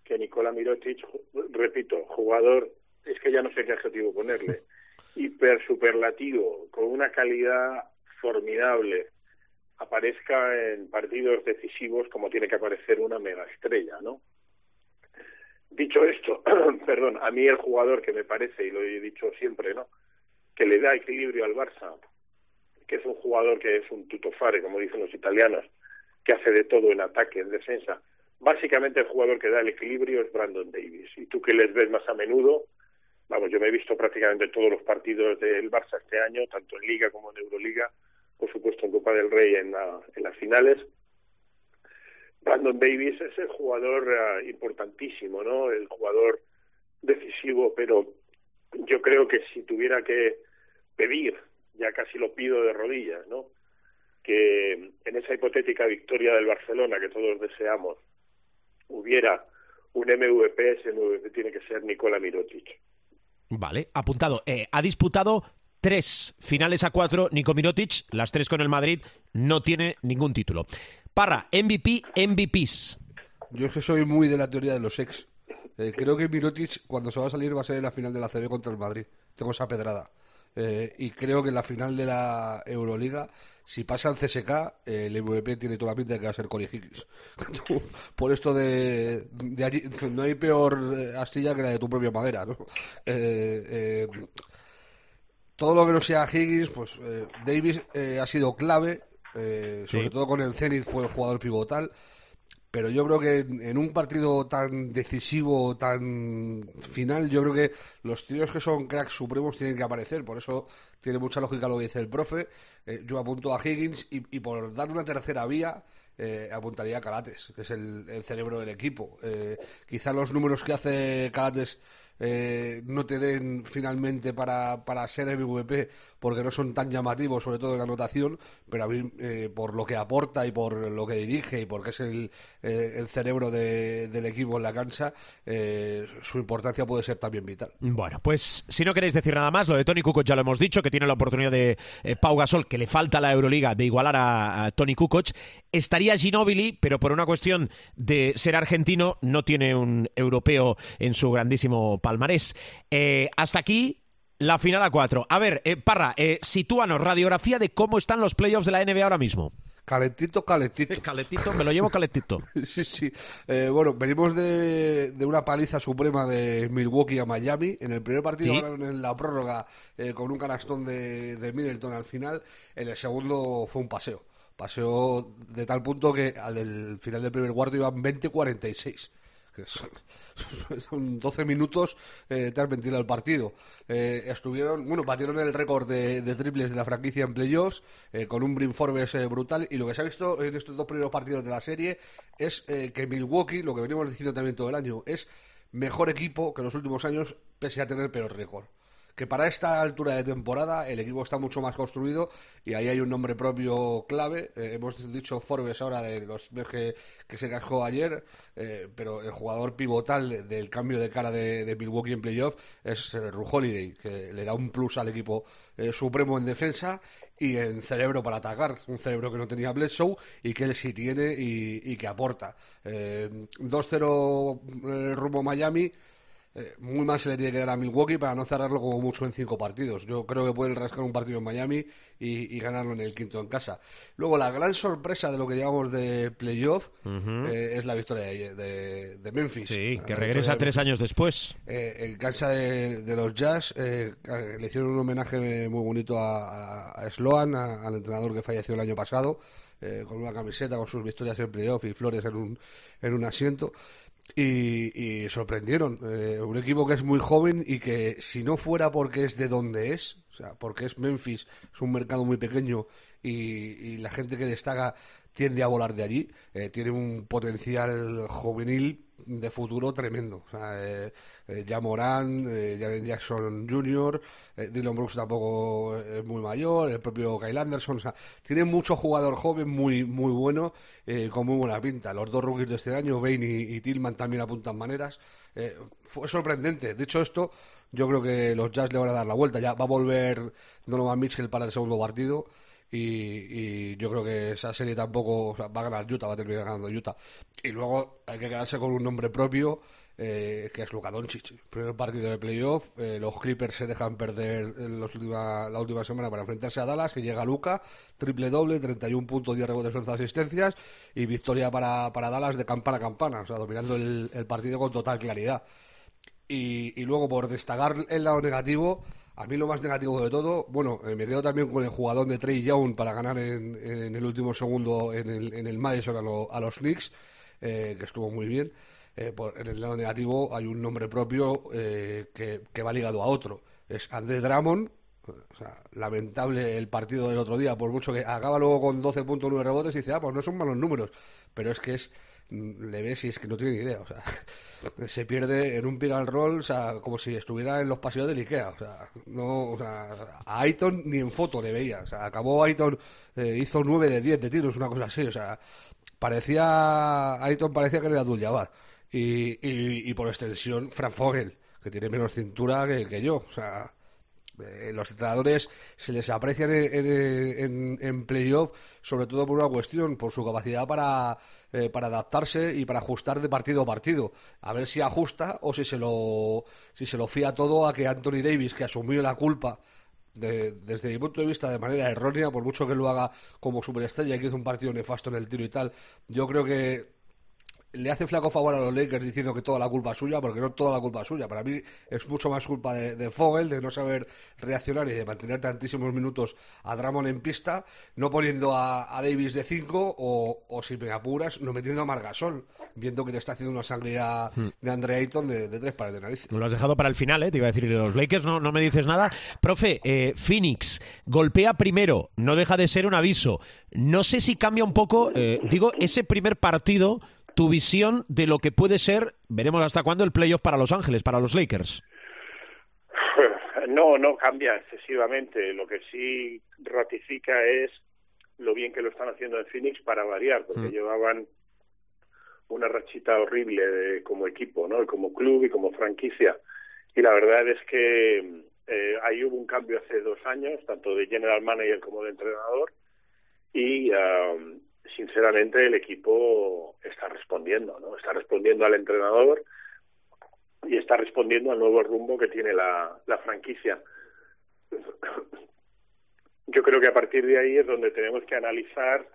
que Nicola Mirotic, repito, jugador, es que ya no sé qué adjetivo ponerle, hiper superlativo, con una calidad formidable, aparezca en partidos decisivos como tiene que aparecer una mega estrella, ¿no? Dicho esto, perdón, a mí el jugador que me parece, y lo he dicho siempre, ¿no? Que le da equilibrio al Barça, que es un jugador que es un tutofare, como dicen los italianos, que hace de todo en ataque, en defensa. Básicamente el jugador que da el equilibrio es Brandon Davis. Y tú que les ves más a menudo, vamos, yo me he visto prácticamente todos los partidos del Barça este año, tanto en Liga como en Euroliga, por supuesto en Copa del Rey en, en las finales. Brandon Davis es el jugador eh, importantísimo, ¿no? El jugador decisivo, pero yo creo que si tuviera que pedir ya casi lo pido de rodillas, ¿no? Que en esa hipotética victoria del Barcelona que todos deseamos hubiera un MVP, ese MVP tiene que ser Nicola Mirotic. Vale, apuntado. Eh, ha disputado tres finales a cuatro Nico Mirotic, las tres con el Madrid, no tiene ningún título. Parra, MVP, MVPs. Yo es que soy muy de la teoría de los ex. Eh, creo que Mirotic, cuando se va a salir, va a ser en la final de la CB contra el Madrid. Tengo esa pedrada. Eh, y creo que en la final de la Euroliga, si pasa el CSK, el MVP tiene toda la pinta de que va a ser Cory Higgins. Por esto de, de allí, no hay peor eh, astilla que la de tu propia madera, ¿no? todo lo que no sea Higgins, pues Davis ha sido clave, sobre todo con el Zenit fue el jugador pivotal pero yo creo que en un partido tan decisivo, tan final, yo creo que los tíos que son cracks supremos tienen que aparecer. Por eso tiene mucha lógica lo que dice el profe. Eh, yo apunto a Higgins y, por dar una tercera vía, eh, apuntaría a Calates, que es el, cerebro del equipo. Eh, quizá los números que hace Calates eh, no te den finalmente para, para ser MVP porque no son tan llamativos, sobre todo en la anotación, pero a mí eh, por lo que aporta y por lo que dirige y porque es el, eh, el cerebro del equipo en la cancha, su importancia puede ser también vital. Bueno, pues si no queréis decir nada más, lo de Tony Kukoc ya lo hemos dicho, que tiene la oportunidad de Pau Gasol, que le falta a la Euroliga, de igualar a, Tony Kukoc. Estaría Ginobili, pero por una cuestión de ser argentino, no tiene un europeo en su grandísimo palmarés. Eh, hasta aquí la final a cuatro. A ver, eh, Parra, eh, sitúanos, radiografía de cómo están los playoffs de la NBA ahora mismo. Calentito, calentito. calentito, me lo llevo calentito. sí, sí. Eh, bueno, venimos de, de, una paliza suprema de Milwaukee a Miami. En el primer partido en la prórroga con un canastón de, de, Middleton al final. En el segundo fue un paseo. Paseo de tal punto que al final del primer cuarto iban 20-46 que son, 12 minutos eh, te has ventilado el partido. Eh, estuvieron, bueno, batieron el récord de, triples de la franquicia en playoffs eh, con un Brin Forbes eh, brutal y lo que se ha visto en estos dos primeros partidos de la serie es que Milwaukee, lo que venimos diciendo también todo el año, es mejor equipo que en los últimos años pese a tener peor récord que para esta altura de temporada el equipo está mucho más construido y ahí hay un nombre propio clave. Eh, hemos dicho Forbes ahora de los que, que se cascó ayer, eh, pero el jugador pivotal del cambio de cara de, Milwaukee en playoff es eh, Holiday, que le da un plus al equipo eh, supremo en defensa y en cerebro para atacar. Un cerebro que no tenía Bledsoe y que él sí tiene y, y que aporta. 2-0 rumbo Miami. Eh, muy mal se le tiene que dar a Milwaukee para no cerrarlo como mucho en cinco partidos. Yo creo que pueden rascar un partido en Miami y, ganarlo en el quinto en casa. Luego, la gran sorpresa de lo que llevamos de playoff eh, es la victoria de, Memphis. Sí, que regresa tres años después. Eh, en cancha de, los Jazz le hicieron un homenaje muy bonito a, Sloan, al entrenador que falleció el año pasado, con una camiseta con sus victorias en playoff y flores en un, en un asiento y, sorprendieron. Eh, un equipo que es muy joven y que si no fuera porque es de donde es, o sea, porque es Memphis, es un mercado muy pequeño y, la gente que destaca tiende a volar de allí, eh, tiene un potencial juvenil de futuro tremendo. O sea, eh, eh eh, Jackson Jr., eh, Dylan Brooks tampoco es muy mayor, el propio Kyle Anderson. O sea, tiene mucho jugador joven muy muy bueno, con muy buena pinta. Los dos rookies de este año, Bain y, Tillman, también apuntan maneras. fue sorprendente. De hecho, esto yo creo que los Jazz le van a dar la vuelta. Ya va a volver Donovan Mitchell para el segundo partido. Y, yo creo que esa serie tampoco va a ganar Utah, va a terminar ganando Utah. Y luego hay que quedarse con un nombre propio, eh, que es Luka Doncic. Primer partido de playoff, eh, los Clippers se dejan perder la última semana para enfrentarse a Dallas, que llega Luka, triple doble, 31 puntos, 10 rebotes, 11 asistencias, y victoria para, para Dallas de campana a campana, o sea, dominando el, partido con total claridad. Y, y luego, por destacar el lado negativo, a mí lo más negativo de todo, bueno, eh, me quedo también con el jugador de Trey Young para ganar en, el último segundo en el, en el Madison a, los Knicks, eh, que estuvo muy bien. Eh, por, en el lado negativo hay un nombre propio que, que, va ligado a otro. Es André Drummond, o sea, lamentable el partido del otro día, por mucho que acaba luego con 12.9 rebotes y dice, ah, pues no son malos números, pero es que es le ves y es que no tiene ni idea, o sea, se pierde en un and roll, o sea, como si estuviera en los pasillos del Ikea, o sea, no, o sea, a Aiton ni en foto le veía, o sea, acabó Aiton, eh, hizo 9 de 10 de tiros, una cosa así, o sea, parecía, Aiton parecía que era Abdul Jabbar, y, y, por extensión, Frank Fogel, que tiene menos cintura que, que yo, o sea, Eh, los entrenadores se les aprecian en, en, playoff, sobre todo por una cuestión, por su capacidad para, eh, para adaptarse y para ajustar de partido a partido. A ver si ajusta o si se lo, si se lo fía todo a que Anthony Davis, que asumió la culpa desde mi punto de vista de manera errónea, por mucho que lo haga como superestrella y que hizo un partido nefasto en el tiro y tal, yo creo que le hace flaco favor a los Lakers diciendo que toda la culpa es suya, porque no toda la culpa es suya. Para mí es mucho más culpa de, de Fogel, de no saber reaccionar y de mantener tantísimos minutos a Dramon en pista, no poniendo a, Davis de 5 o, si me apuras, no metiendo a Margasol, viendo que te está haciendo una sangría hmm. de Andre Ayton de, tres pares de nariz. Lo has dejado para el final, ¿eh? te iba a decir, los Lakers no, no me dices nada. Profe, eh, Phoenix golpea primero, no deja de ser un aviso. No sé si cambia un poco, eh, digo, ese primer partido tu visión de lo que puede ser, veremos hasta cuándo, el playoff para Los Ángeles, para los Lakers. No, no cambia excesivamente. Lo que sí ratifica es lo bien que lo están haciendo en Phoenix para variar, porque mm. llevaban una rachita horrible como equipo, ¿no? Y como club y como franquicia. Y la verdad es que eh, ahí hubo un cambio hace dos años, tanto de general manager como de entrenador, y um, sinceramente el equipo está respondiendo, ¿no? Está respondiendo al entrenador y está respondiendo al nuevo rumbo que tiene la, la franquicia. Yo creo que a partir de ahí es donde tenemos que analizar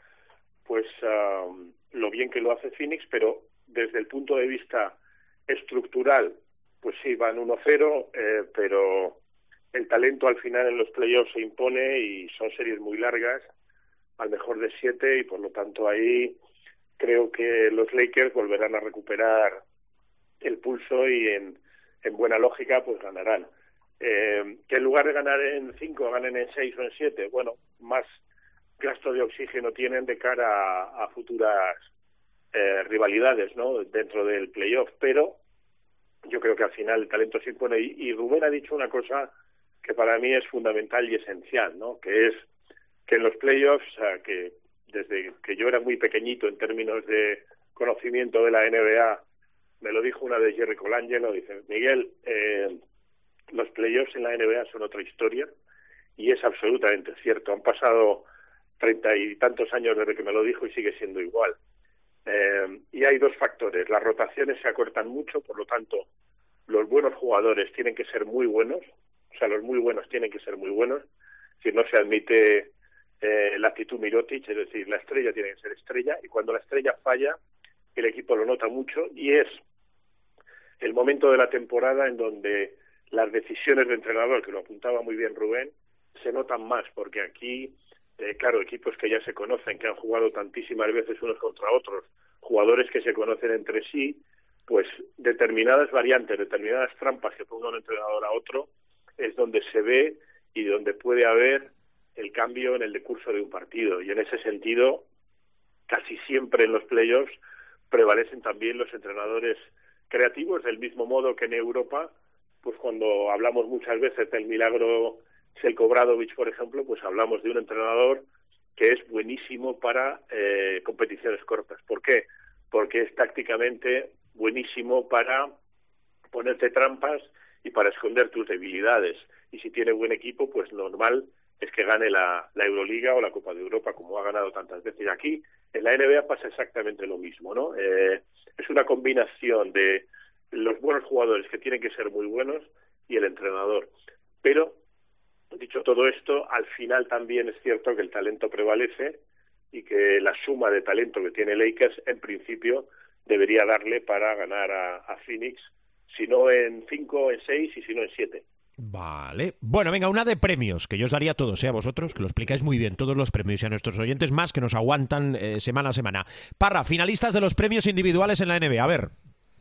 pues um, lo bien que lo hace Phoenix, pero desde el punto de vista estructural, pues sí, van 1-0, eh, pero el talento al final en los playoffs se impone y son series muy largas al mejor de siete y por lo tanto ahí creo que los Lakers volverán a recuperar el pulso y en, en buena lógica pues ganarán. Eh, que en lugar de ganar en cinco ganen en seis o en siete, bueno, más gasto de oxígeno tienen de cara a, futuras eh, rivalidades ¿no? dentro del playoff, pero yo creo que al final el talento se impone y, y Rubén ha dicho una cosa que para mí es fundamental y esencial, ¿no? que es que en los playoffs, que desde que yo era muy pequeñito en términos de conocimiento de la NBA, me lo dijo una de Jerry Colangelo, dice, Miguel, eh, los playoffs en la NBA son otra historia y es absolutamente cierto. Han pasado treinta y tantos años desde que me lo dijo y sigue siendo igual. Eh, y hay dos factores. Las rotaciones se acortan mucho, por lo tanto, los buenos jugadores tienen que ser muy buenos, o sea, los muy buenos tienen que ser muy buenos, si no se admite eh, la actitud Mirotic, es decir, la estrella tiene que ser estrella y cuando la estrella falla, el equipo lo nota mucho y es el momento de la temporada en donde las decisiones de entrenador, que lo apuntaba muy bien Rubén, se notan más, porque aquí, eh, claro, equipos que ya se conocen, que han jugado tantísimas veces unos contra otros, jugadores que se conocen entre sí, pues determinadas variantes, determinadas trampas que ponga un entrenador a otro, es donde se ve y donde puede haber el cambio en el decurso de un partido. Y en ese sentido, casi siempre en los playoffs prevalecen también los entrenadores creativos, del mismo modo que en Europa, pues cuando hablamos muchas veces del milagro Selko Bradovic, por ejemplo, pues hablamos de un entrenador que es buenísimo para eh, competiciones cortas. ¿Por qué? Porque es tácticamente buenísimo para ponerte trampas y para esconder tus debilidades. Y si tiene buen equipo, pues normal es que gane la, Euroliga o la Copa de Europa, como ha ganado tantas veces. Aquí, en la NBA pasa exactamente lo mismo, ¿no? Eh, es una combinación de los buenos jugadores que tienen que ser muy buenos y el entrenador. Pero, dicho todo esto, al final también es cierto que el talento prevalece y que la suma de talento que tiene Lakers, en principio, debería darle para ganar a, a Phoenix, si no en cinco, en seis y si no en siete. Vale. Bueno, venga, una de premios, que yo os daría a todos, ¿eh? a vosotros, que lo explicáis muy bien, todos los premios y a nuestros oyentes más que nos aguantan eh, semana a semana. Parra, finalistas de los premios individuales en la NBA. A ver,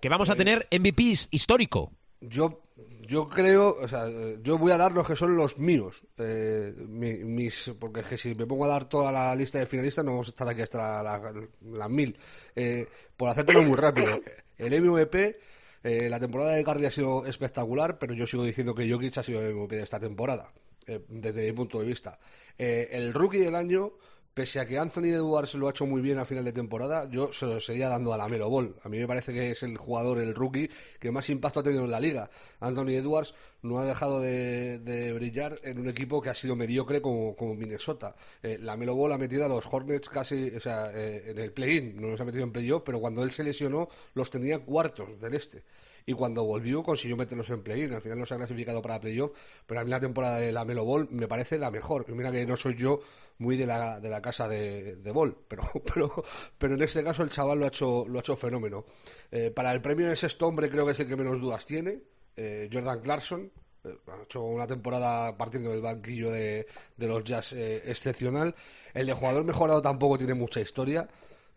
que vamos a tener MVP histórico. Yo, yo creo, o sea, yo voy a dar los que son los míos. Eh, mis, porque es que si me pongo a dar toda la lista de finalistas, no vamos a estar aquí hasta las mil. Eh, por hacértelo muy rápido, el MVP eh, la temporada de Curry ha sido espectacular, pero yo sigo diciendo que Jokic ha sido el MVP de esta temporada, eh, desde mi punto de vista. Eh, el rookie del año, pese a que Anthony Edwards lo ha hecho muy bien a final de temporada, yo se lo seguiría dando a la Melo Ball. A mí me parece que es el jugador, el rookie, que más impacto ha tenido en la liga. Anthony Edwards no ha dejado de, brillar en un equipo que ha sido mediocre como, Minnesota. Eh, la Melo Ball ha metido a los Hornets casi, o sea, eh, en el play-in, no los ha metido en playoff, pero cuando él se lesionó los tenía cuartos del este y cuando volvió consiguió meterlos en play-in. Al final no se ha clasificado para playoff, pero a mí la temporada de la Melo Ball me parece la mejor. Mira que no soy yo muy de la, de la casa de, de Ball, pero, pero, pero en este caso el chaval lo ha hecho, lo ha hecho fenómeno. Eh, para el premio de sexto hombre creo que es el que menos dudas tiene, eh, Jordan Clarkson. Eh, ha hecho una temporada partiendo del banquillo de, de los Jazz excepcional. El de jugador mejorado tampoco tiene mucha historia.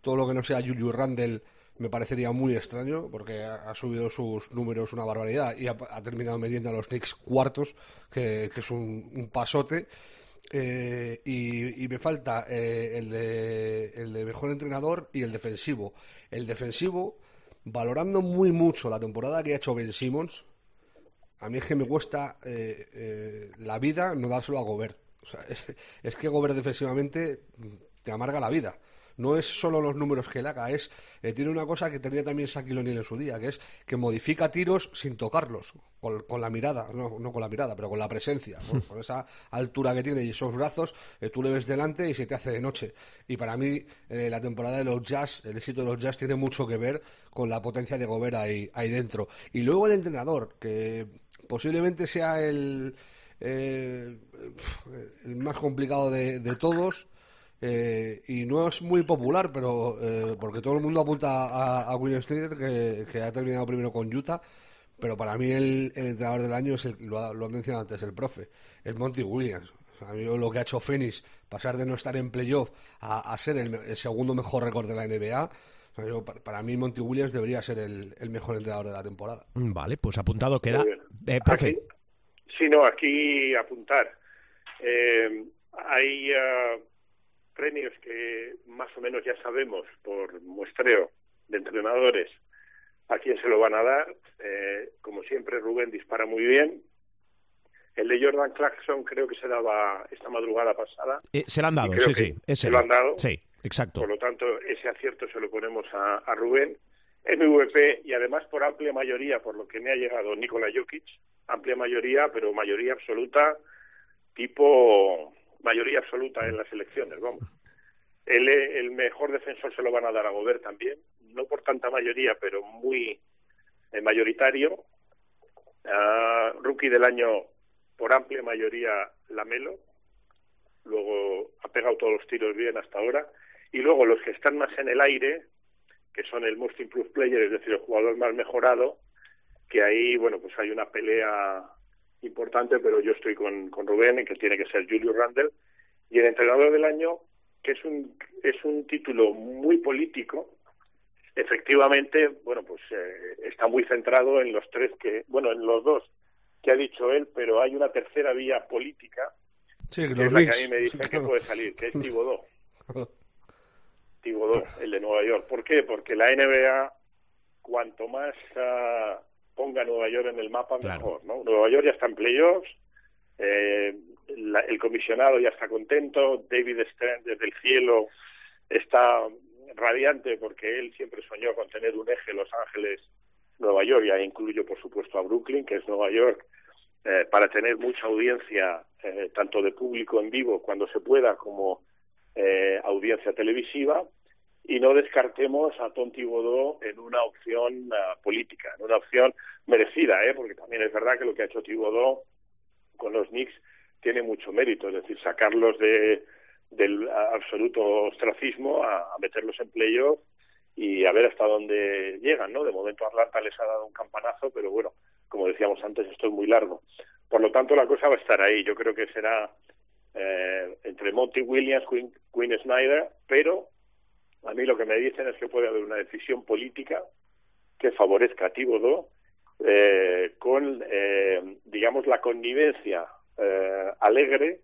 Todo lo que no sea Julius Randle me parecería muy extraño porque ha, subido sus números una barbaridad y ha, terminado mediendo a los Knicks cuartos, que, es un, pasote. Eh, y, me falta eh, el, de, el de mejor entrenador y el defensivo. El defensivo, valorando muy mucho la temporada que ha hecho Ben Simmons, a mí es que me cuesta eh, la vida no dárselo a Gobert. es, es que Gobert defensivamente te amarga la vida no es solo los números que él haga, es eh, tiene una cosa que tenía también Shaquille O'Neal en su día, que es que modifica tiros sin tocarlos, con, la mirada, no, no, con la mirada, pero con la presencia, con, esa altura que tiene y esos brazos, eh, tú le ves delante y se te hace de noche. Y para mí, eh, la temporada de los Jazz, el éxito de los Jazz tiene mucho que ver con la potencia de Gobert ahí, ahí dentro. Y luego el entrenador, que posiblemente sea el... el más complicado de, de todos, eh, y no es muy popular, pero eh, porque todo el mundo apunta a, a William Snyder, que, ha terminado primero con Utah, pero para mí el, entrenador del año es el, lo ha, mencionado antes el profe, es Monty Williams. A mí lo que ha hecho Phoenix, pasar de no estar en playoff a, ser el, segundo mejor récord de la NBA, para, mí Monty Williams debería ser el, mejor entrenador de la temporada. Vale, pues apuntado queda. Eh, profe. sí, no, aquí apuntar. hay premios que más o menos ya sabemos por muestreo de entrenadores a quién se lo van a dar. Eh, como siempre, Rubén dispara muy bien. El de Jordan Clarkson creo que se daba esta madrugada pasada. Eh, se lo han dado, sí, sí. Ese. Se lo han dado. Sí, exacto. Por lo tanto, ese acierto se lo ponemos a, a Rubén. MVP y además por amplia mayoría, por lo que me ha llegado Nikola Jokic, amplia mayoría, pero mayoría absoluta, tipo mayoría absoluta en las elecciones, vamos. El, el mejor defensor se lo van a dar a Gobert también, no por tanta mayoría, pero muy eh, mayoritario. rookie del año por amplia mayoría Lamelo, luego ha pegado todos los tiros bien hasta ahora, y luego los que están más en el aire, que son el most improved player, es decir, el jugador más mejorado, que ahí, bueno, pues hay una pelea importante, pero yo estoy con, con Rubén, que tiene que ser Julio Randle. Y el entrenador del año, que es un, es un título muy político, efectivamente, bueno, pues eh, está muy centrado en los tres que, bueno, en los dos que ha dicho él, pero hay una tercera vía política, que es la que a mí me dice que puede salir, que es Tibodó. Tibodó, el de Nueva York. ¿Por qué? Porque la NBA, cuanto más uh, ponga Nueva York en el mapa mejor, ¿no? Nueva York ya está en playoffs, eh, el comisionado ya está contento, David Stern desde el cielo está radiante porque él siempre soñó con tener un eje Los Ángeles Nueva York, ya incluyo por supuesto a Brooklyn, que es Nueva York, eh, para tener mucha audiencia, eh, tanto de público en vivo cuando se pueda, como eh, audiencia televisiva, y no descartemos a Tonti Bodó en una opción uh, política, en una opción merecida, ¿eh? porque también es verdad que lo que ha hecho Tibodó con los Knicks tiene mucho mérito, es decir, sacarlos de, del absoluto ostracismo a, meterlos en playoff y a ver hasta dónde llegan, ¿no? De momento Atlanta les ha dado un campanazo, pero bueno, como decíamos antes, esto es muy largo. Por lo tanto, la cosa va a estar ahí. Yo creo que será eh, entre Monty Williams, Quinn, Quinn Snyder, pero a mí lo que me dicen es que puede haber una decisión política que favorezca a Tibodó eh, con, eh, digamos, la connivencia eh, alegre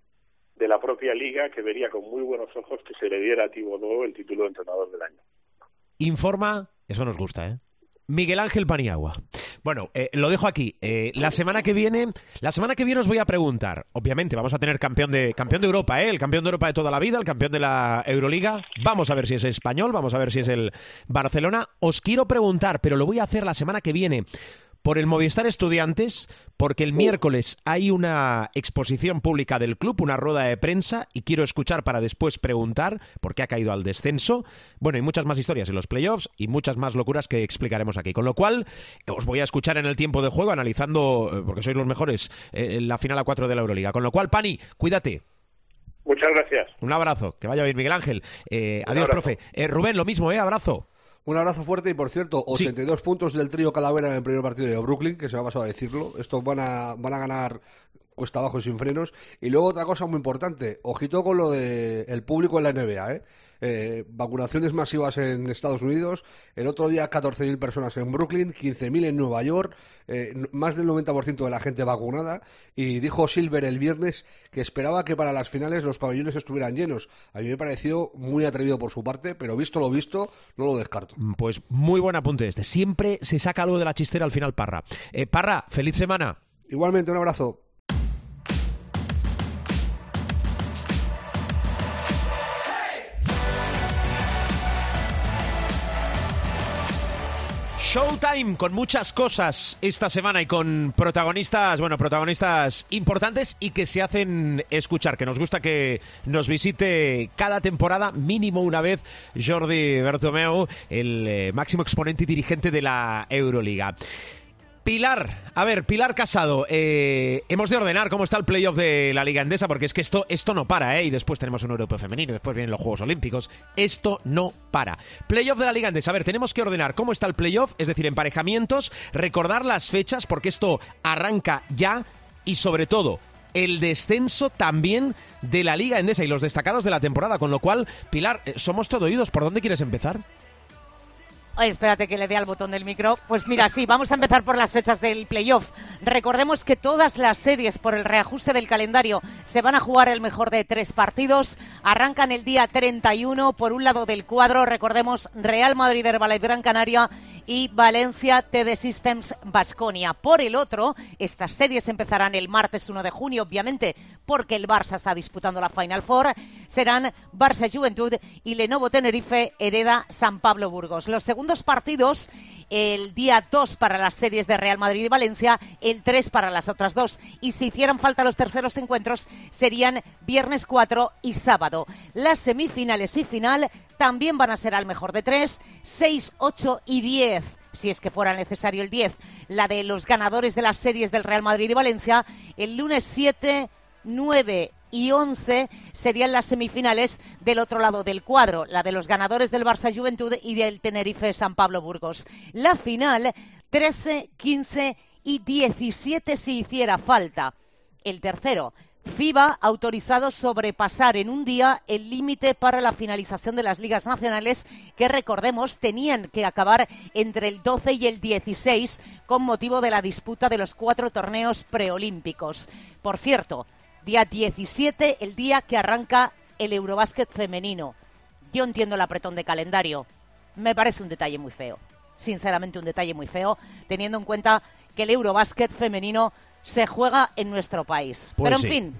de la propia liga que vería con muy buenos ojos que se le diera a Tibodó el título de entrenador del año. Informa, eso nos gusta, ¿eh? Miguel Ángel Paniagua. Bueno, eh, lo dejo aquí. Eh, la semana que viene, la semana que viene os voy a preguntar. Obviamente, vamos a tener campeón de campeón de Europa, ¿eh? el campeón de Europa de toda la vida, el campeón de la Euroliga. Vamos a ver si es español, vamos a ver si es el Barcelona. Os quiero preguntar, pero lo voy a hacer la semana que viene por el Movistar Estudiantes, porque el miércoles hay una exposición pública del club, una rueda de prensa, y quiero escuchar para después preguntar por qué ha caído al descenso. Bueno, y muchas más historias en los playoffs y muchas más locuras que explicaremos aquí. Con lo cual, os voy a escuchar en el tiempo de juego analizando, eh, porque sois los mejores, eh, en la final a cuatro de la Euroliga. Con lo cual, Pani, cuídate. Muchas gracias. Un abrazo. Que vaya bien, Miguel Ángel. Eh, adiós, profe. Rubén, lo mismo, ¿eh? Abrazo. Un abrazo fuerte y por cierto, 82 puntos del trío Calavera en el primer partido de Brooklyn, que se me ha pasado a decirlo. Estos van a, van a ganar cuesta abajo y sin frenos. Y luego otra cosa muy importante, ojito con lo del el público en la NBA, ¿eh? Eh, vacunaciones masivas en Estados Unidos, el otro día 14.000 personas en Brooklyn, 15.000 en Nueva York, eh, más del 90% de la gente vacunada y dijo Silver el viernes que esperaba que para las finales los pabellones estuvieran llenos. A mí me pareció muy atrevido por su parte, pero visto lo visto, no lo descarto. Mm, pues muy buen apunte este. Siempre se saca algo de la chistera al final, Parra. Eh, Parra, feliz semana. Igualmente, un abrazo. Showtime con muchas cosas esta semana y con protagonistas, bueno, protagonistas importantes y que se hacen escuchar, que nos gusta que nos visite cada temporada, mínimo una vez, Jordi Bertomeu, el eh, máximo exponente y dirigente de la Euroliga. Pilar, a ver, Pilar Casado, eh, hemos de ordenar cómo está el playoff de la Liga Endesa, porque es que esto, esto no para, ¿eh? Y después tenemos un europeo femenino, después vienen los Juegos Olímpicos. Esto no para. Playoff de la Liga Endesa, a ver, tenemos que ordenar cómo está el playoff, es decir, emparejamientos, recordar las fechas, porque esto arranca ya, y sobre todo, el descenso también de la Liga Endesa y los destacados de la temporada, con lo cual, Pilar, eh, somos todo oídos, ¿por dónde quieres empezar? Espérate que le dé al botón del micro. Pues mira, sí, vamos a empezar por las fechas del playoff. Recordemos que todas las series por el reajuste del calendario se van a jugar el mejor de tres partidos. Arrancan el día 31 por un lado del cuadro. Recordemos Real Madrid Herbalife Gran Canaria y Valencia TD Systems Basconia. Por el otro, estas series empezarán el martes 1 de junio, obviamente, porque el Barça está disputando la Final Four. Serán Barça Juventud y Lenovo Tenerife Hereda San Pablo Burgos. Los segundos partidos el día 2 para las series de Real Madrid y Valencia, el 3 para las otras dos. Y si hicieran falta los terceros encuentros, serían viernes 4 y sábado. Las semifinales y final también van a ser al mejor de 3, 6, 8 y 10 si es que fuera necesario el 10, la de los ganadores de las series del Real Madrid y Valencia, el lunes 7, 9 y 11 serían las semifinales del otro lado del cuadro, la de los ganadores del Barça Juventud y del Tenerife San Pablo Burgos. La final 13, 15 y 17 si hiciera falta. El tercero, FIBA autorizado sobrepasar en un día el límite para la finalización de las ligas nacionales que, recordemos, tenían que acabar entre el 12 y el 16 con motivo de la disputa de los cuatro torneos preolímpicos. Por cierto, día 17, el día que arranca el Eurobásquet femenino. Yo entiendo el apretón de calendario. Me parece un detalle muy feo. Sinceramente, un detalle muy feo, teniendo en cuenta que el Eurobásquet femenino se juega en nuestro país. Pues Pero, en sí. fin,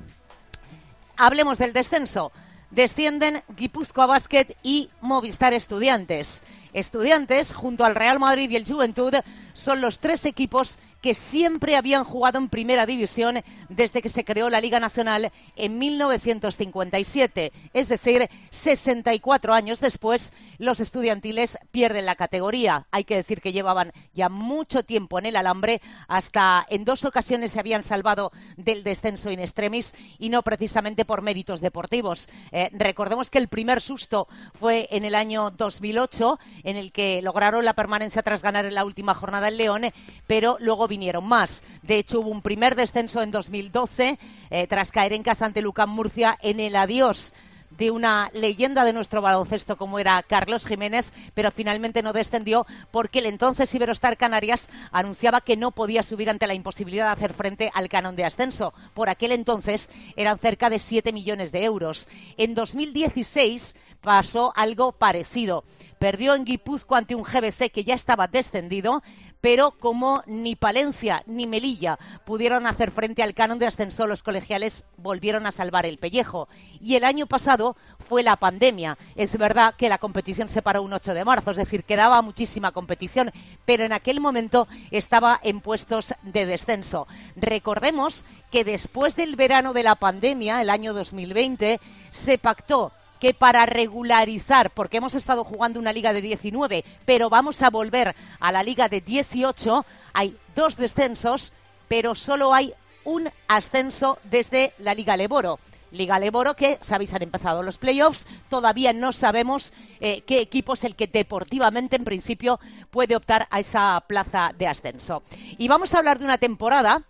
hablemos del descenso. Descienden Guipúzcoa Basket y Movistar Estudiantes. Estudiantes, junto al Real Madrid y el Juventud, son los tres equipos que siempre habían jugado en primera división desde que se creó la Liga Nacional en 1957. Es decir, 64 años después, los estudiantiles pierden la categoría. Hay que decir que llevaban ya mucho tiempo en el alambre, hasta en dos ocasiones se habían salvado del descenso in extremis y no precisamente por méritos deportivos. Eh, recordemos que el primer susto fue en el año 2008, en el que lograron la permanencia tras ganar en la última jornada el León, pero luego vinieron más. De hecho, hubo un primer descenso en 2012, eh, tras caer en casa ante Lucán Murcia en el adiós de una leyenda de nuestro baloncesto como era Carlos Jiménez, pero finalmente no descendió porque el entonces Iberostar Canarias anunciaba que no podía subir ante la imposibilidad de hacer frente al canon de ascenso. Por aquel entonces eran cerca de 7 millones de euros. En 2016 pasó algo parecido. Perdió en Guipúzcoa ante un GBC que ya estaba descendido, pero como ni Palencia ni Melilla pudieron hacer frente al canon de ascenso, los colegiales volvieron a salvar el pellejo. Y el año pasado fue la pandemia. Es verdad que la competición se paró un 8 de marzo, es decir, quedaba muchísima competición, pero en aquel momento estaba en puestos de descenso. Recordemos que después del verano de la pandemia, el año 2020, se pactó que para regularizar, porque hemos estado jugando una liga de 19, pero vamos a volver a la liga de 18, hay dos descensos, pero solo hay un ascenso desde la Liga Leboro. Liga Leboro que, sabéis, han empezado los playoffs. Todavía no sabemos eh, qué equipo es el que deportivamente, en principio, puede optar a esa plaza de ascenso. Y vamos a hablar de una temporada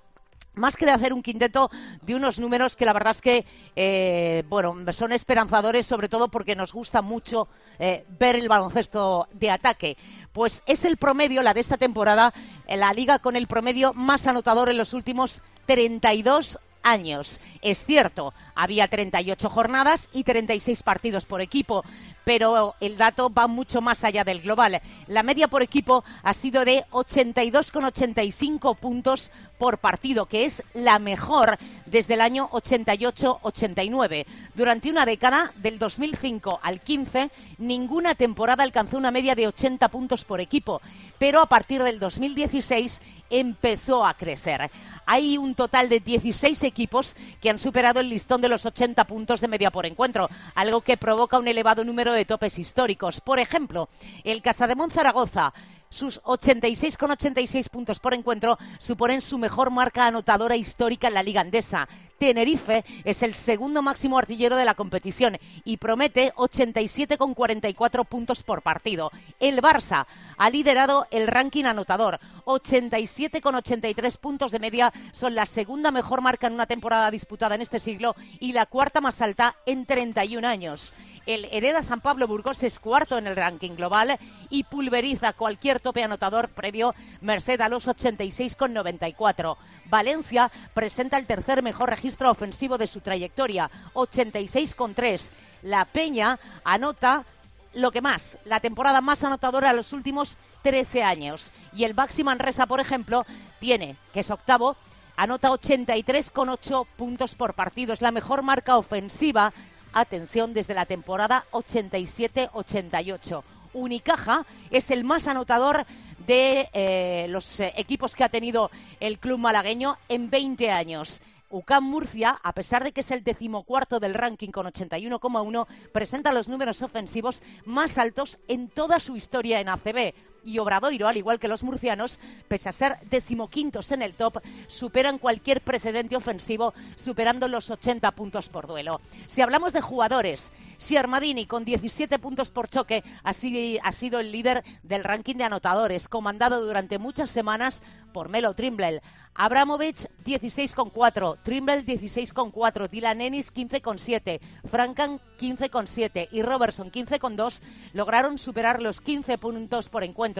más que de hacer un quinteto de unos números que la verdad es que eh, bueno son esperanzadores sobre todo porque nos gusta mucho eh, ver el baloncesto de ataque pues es el promedio la de esta temporada en la liga con el promedio más anotador en los últimos 32 años. Es cierto, había 38 jornadas y 36 partidos por equipo, pero el dato va mucho más allá del global. La media por equipo ha sido de 82,85 puntos por partido, que es la mejor desde el año 88-89. Durante una década, del 2005 al 15, ninguna temporada alcanzó una media de 80 puntos por equipo, pero a partir del 2016 empezó a crecer. Hay un total de 16 equipos que han superado el listón de los 80 puntos de media por encuentro, algo que provoca un elevado número de topes históricos. Por ejemplo, el Casademón Zaragoza sus 86,86 puntos por encuentro suponen su mejor marca anotadora histórica en la Liga Andesa. Tenerife es el segundo máximo artillero de la competición y promete 87,44 puntos por partido. El Barça ha liderado el ranking anotador. 87,83 puntos de media son la segunda mejor marca en una temporada disputada en este siglo y la cuarta más alta en 31 años. El Hereda San Pablo Burgos es cuarto en el ranking global y pulveriza cualquier tope anotador previo, merced a los 86,94. Valencia presenta el tercer mejor registro ofensivo de su trayectoria, 86,3. La Peña anota lo que más, la temporada más anotadora de los últimos 13 años. Y el Baxi Manresa, por ejemplo, tiene, que es octavo, anota 83,8 puntos por partido. Es la mejor marca ofensiva atención, desde la temporada 87-88. Unicaja es el más anotador de eh, los eh, equipos que ha tenido el club malagueño en 20 años. UCAM Murcia, a pesar de que es el decimocuarto del ranking con 81,1, presenta los números ofensivos más altos en toda su historia en ACB y Obradoiro, al igual que los murcianos, pese a ser decimoquintos en el top, superan cualquier precedente ofensivo, superando los 80 puntos por duelo. Si hablamos de jugadores, si Armadini, con 17 puntos por choque, ha sido el líder del ranking de anotadores, comandado durante muchas semanas por Melo Trimble. Abramovich 16,4, Trimble 16,4, Dylan Ennis 15,7, Frankan 15,7 y Robertson 15,2 lograron superar los 15 puntos por encuentro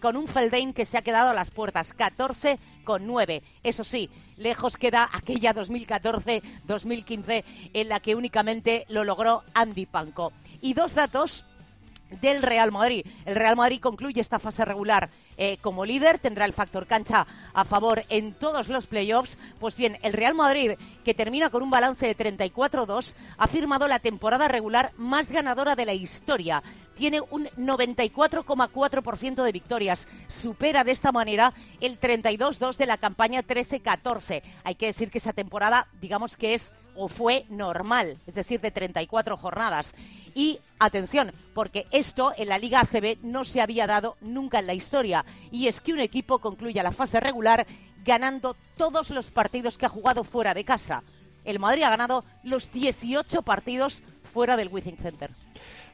con un Feldain que se ha quedado a las puertas, 14 con 9. Eso sí, lejos queda aquella 2014-2015 en la que únicamente lo logró Andy Panko. Y dos datos del Real Madrid. El Real Madrid concluye esta fase regular eh, como líder, tendrá el factor cancha a favor en todos los playoffs. Pues bien, el Real Madrid, que termina con un balance de 34-2, ha firmado la temporada regular más ganadora de la historia tiene un 94,4% de victorias. Supera de esta manera el 32-2 de la campaña 13-14. Hay que decir que esa temporada, digamos que es o fue normal, es decir, de 34 jornadas. Y atención, porque esto en la Liga ACB no se había dado nunca en la historia. Y es que un equipo concluya la fase regular ganando todos los partidos que ha jugado fuera de casa. El Madrid ha ganado los 18 partidos fuera del Withing Center.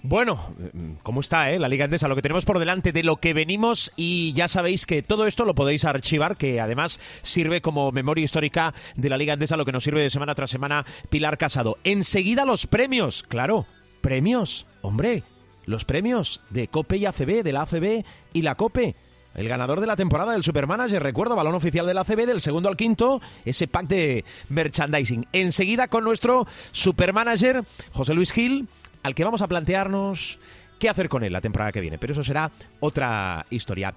Bueno, ¿cómo está eh? la Liga Endesa? Lo que tenemos por delante de lo que venimos y ya sabéis que todo esto lo podéis archivar, que además sirve como memoria histórica de la Liga Endesa, lo que nos sirve de semana tras semana Pilar Casado. Enseguida los premios, claro, premios, hombre, los premios de COPE y ACB, de la ACB y la COPE. El ganador de la temporada del Supermanager, recuerdo, balón oficial de la ACB del segundo al quinto, ese pack de merchandising. Enseguida con nuestro Supermanager, José Luis Gil, al que vamos a plantearnos qué hacer con él la temporada que viene, pero eso será otra historia.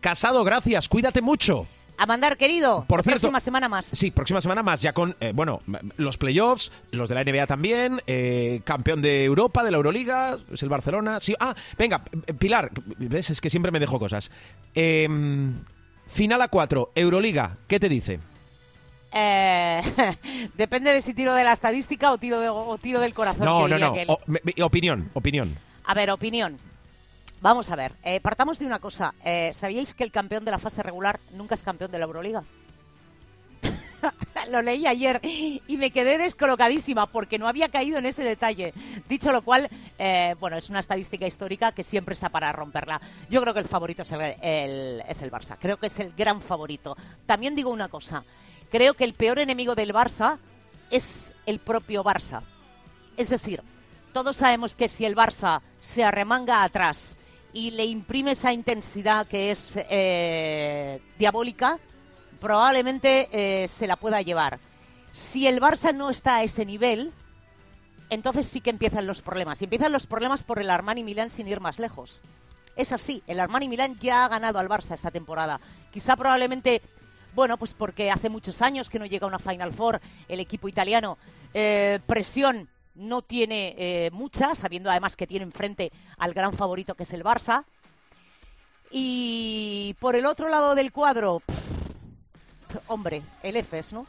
Casado, gracias, cuídate mucho. A mandar, querido. Por la cierto, próxima semana más. Sí, próxima semana más, ya con, eh, bueno, los playoffs, los de la NBA también, eh, campeón de Europa, de la Euroliga, es el Barcelona. Sí, ah, venga, Pilar, ves, es que siempre me dejo cosas. Em, final a cuatro, Euroliga, ¿qué te dice? Eh, depende de si tiro de la estadística o tiro, de- o tiro del corazón. No, que no, no, o- opinión, opinión. A ver, opinión. Vamos a ver, eh, partamos de una cosa. Eh, ¿Sabíais que el campeón de la fase regular nunca es campeón de la Euroliga? Lo leí ayer y me quedé descolocadísima porque no había caído en ese detalle. Dicho lo cual, eh, bueno, es una estadística histórica que siempre está para romperla. Yo creo que el favorito es el, el- es el Barça. Creo que es el gran favorito. También digo una cosa. Creo que el peor enemigo del Barça es el propio Barça. Es decir, todos sabemos que si el Barça se arremanga atrás y le imprime esa intensidad que es eh, diabólica, probablemente eh, se la pueda llevar. Si el Barça no está a ese nivel, entonces sí que empiezan los problemas. Y empiezan los problemas por el Armani Milán sin ir más lejos. Es así, el Armani Milán ya ha ganado al Barça esta temporada. Quizá probablemente, bueno, pues porque hace muchos años que no llega a una Final Four el equipo italiano. Eh, presión no tiene eh, mucha, sabiendo además que tiene enfrente al gran favorito que es el Barça. Y por el otro lado del cuadro, hombre, el EFES, ¿no?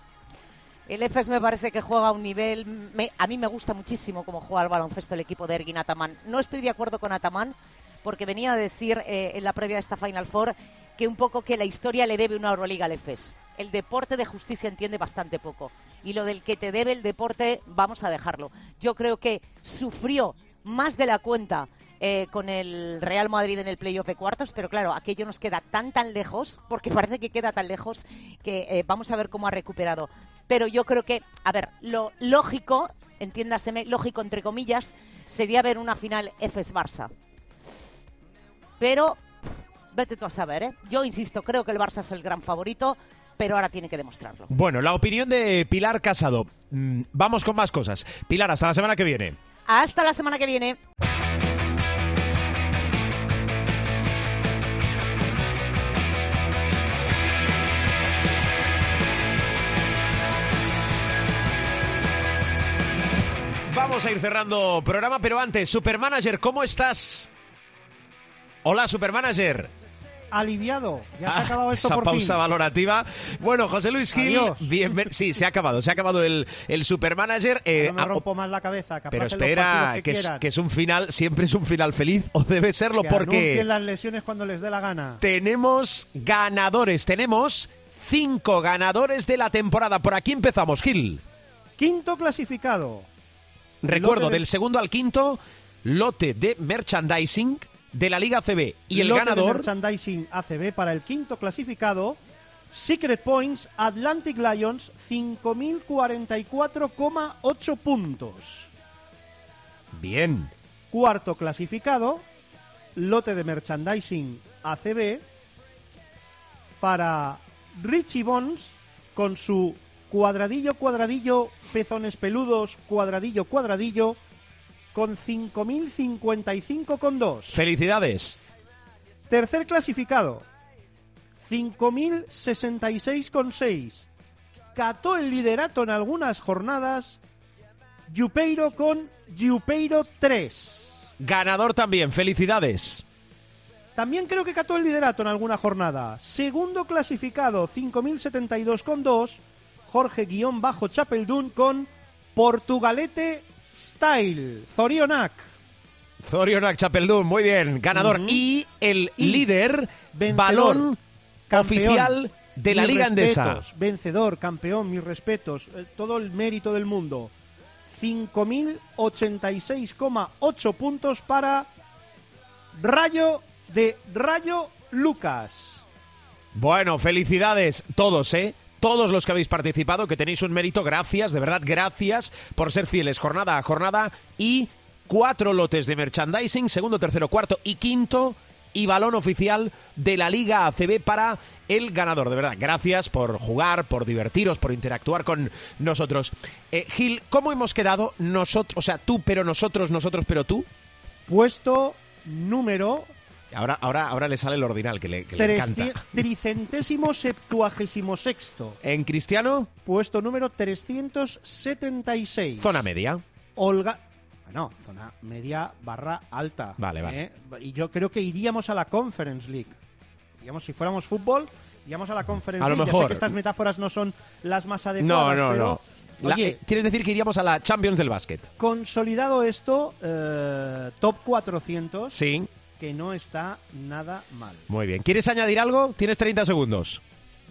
El EFES me parece que juega a un nivel. a mí me gusta muchísimo cómo juega el baloncesto el equipo de Ergin Ataman. No estoy de acuerdo con Ataman porque venía a decir eh, en la previa de esta Final Four que un poco que la historia le debe una Euroliga al EFES. El deporte de justicia entiende bastante poco. Y lo del que te debe el deporte, vamos a dejarlo. Yo creo que sufrió más de la cuenta eh, con el Real Madrid en el playoff de cuartos, pero claro, aquello nos queda tan tan lejos, porque parece que queda tan lejos que eh, vamos a ver cómo ha recuperado. Pero yo creo que, a ver, lo lógico, entiéndaseme, lógico entre comillas, sería ver una final Efes-Barça. Pero vete tú a saber, ¿eh? Yo insisto, creo que el Barça es el gran favorito, pero ahora tiene que demostrarlo. Bueno, la opinión de Pilar Casado. Mm, vamos con más cosas. Pilar, hasta la semana que viene. Hasta la semana que viene. Vamos a ir cerrando programa, pero antes, Supermanager, ¿cómo estás? Hola, Supermanager. Aliviado. Ya se Ah, ha acabado esto esa por pausa fin. valorativa. Bueno, José Luis Gil, Adiós. bienven- sí, se ha acabado, se ha acabado el, el Supermanager. Eh, no me ah, rompo más la cabeza. Pero espera, que, que, es, que es un final, siempre es un final feliz, o debe serlo, Que porque las lesiones cuando les dé la gana. tenemos ganadores, tenemos cinco ganadores de la temporada. Por aquí empezamos, Gil. Quinto clasificado. Recuerdo, de- del segundo al quinto, lote de merchandising de la Liga CB. Y el Lote de ganador, merchandising ACB para el quinto clasificado. Secret Points Atlantic Lions 5.044,8 puntos. bien. Cuarto clasificado. Lote de merchandising ACB para Richie Bones con su cuadradillo, cuadradillo, pezones peludos, cuadradillo, cuadradillo, con 5.055,2. Felicidades. Tercer clasificado, 5.066,6. Cató el liderato en algunas jornadas, Yupeiro con Yupeiro 3. Ganador también, felicidades. También creo que cató el liderato en alguna jornada. Segundo clasificado, 5.072,2. Jorge-Chapeldún con Portugalete Style. Zorionak. Zorionak Chapeldún, muy bien, ganador. Y el Y líder, vencedor, balón campeón. oficial de la Liga respetos, Vencedor, campeón, mis respetos. eh, todo el mérito del mundo. 5.086,8 puntos para Rayo de Rayo Lucas. Bueno, felicidades todos, ¿eh? Todos los que habéis participado, que tenéis un mérito, gracias, de verdad, gracias por ser fieles jornada a jornada y cuatro lotes de merchandising, segundo, tercero, cuarto y quinto y balón oficial de la Liga ACB para el ganador. De verdad, gracias por jugar, por divertiros, por interactuar con nosotros. Eh, Gil, ¿cómo hemos quedado nosotros, o sea, tú pero nosotros, nosotros pero tú? Puesto número Ahora, ahora, ahora le sale el ordinal, que le, que le encanta. tricentésimo septuagésimo sexto. En Cristiano, Puesto número 376. zona media. Olga. No, zona media barra alta. Vale, vale. ¿eh? Y yo creo que iríamos a la Conference League. Iríamos, si fuéramos fútbol, iríamos a la Conference A lo League. Ya sé mejor. que estas metáforas no son las más No, adecuadas. no, pero, no. La- Oye, eh, ¿Quieres decir que iríamos a la Champions del básquet? consolidado esto, eh, top 400, Sí. Que no está nada mal. Muy bien. ¿Quieres añadir algo? Tienes 30 segundos.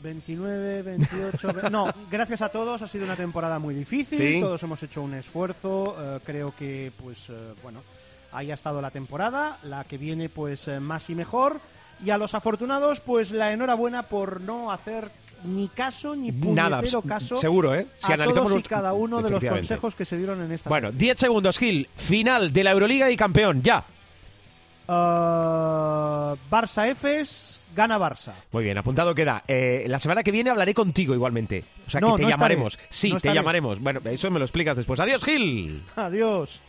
29, 28. ve- No, gracias a todos. Ha sido una temporada muy difícil. Sí. Todos hemos hecho un esfuerzo. eh, creo que, pues, eh, bueno, ahí ha estado la temporada. La que viene, pues, eh, más y mejor. Y a los afortunados, pues, la enhorabuena por no hacer ni caso ni Nada, caso seguro, ¿eh? Si a analizamos todos y cada uno de los consejos que se dieron en esta Bueno, 10 segundos, Gil. Final de la Euroliga y campeón, ya. Eh, Barça Efes gana Barça. Muy bien, apuntado queda. Eh, la semana que viene hablaré contigo igualmente. O sea, No, que te no estaré. llamaremos. Sí, No te estaré. llamaremos. Bueno, eso me lo explicas después. Adiós, Gil. Adiós.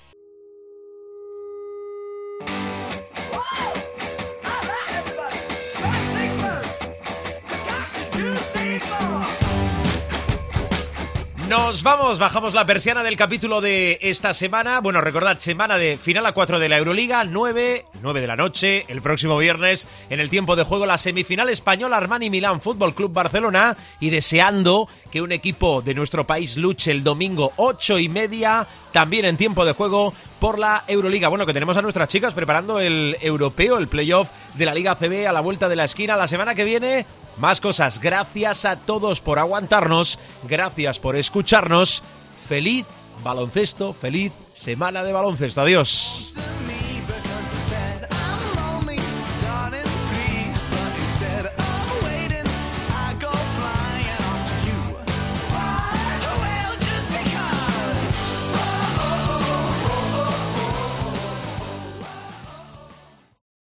Nos vamos, bajamos la persiana del capítulo de esta semana. Bueno, recordad, semana de final a 4 de la Euroliga, 9, 9 de la noche, el próximo viernes, en el tiempo de juego, la semifinal española Armani Milán Fútbol Club Barcelona. Y deseando que un equipo de nuestro país luche el domingo 8 y media, también en tiempo de juego, por la Euroliga. Bueno, que tenemos a nuestras chicas preparando el europeo, el playoff de la Liga CB a la vuelta de la esquina la semana que viene. Más cosas. Gracias a todos por aguantarnos. Gracias por escucharnos. Feliz baloncesto. Feliz semana de baloncesto. Adiós.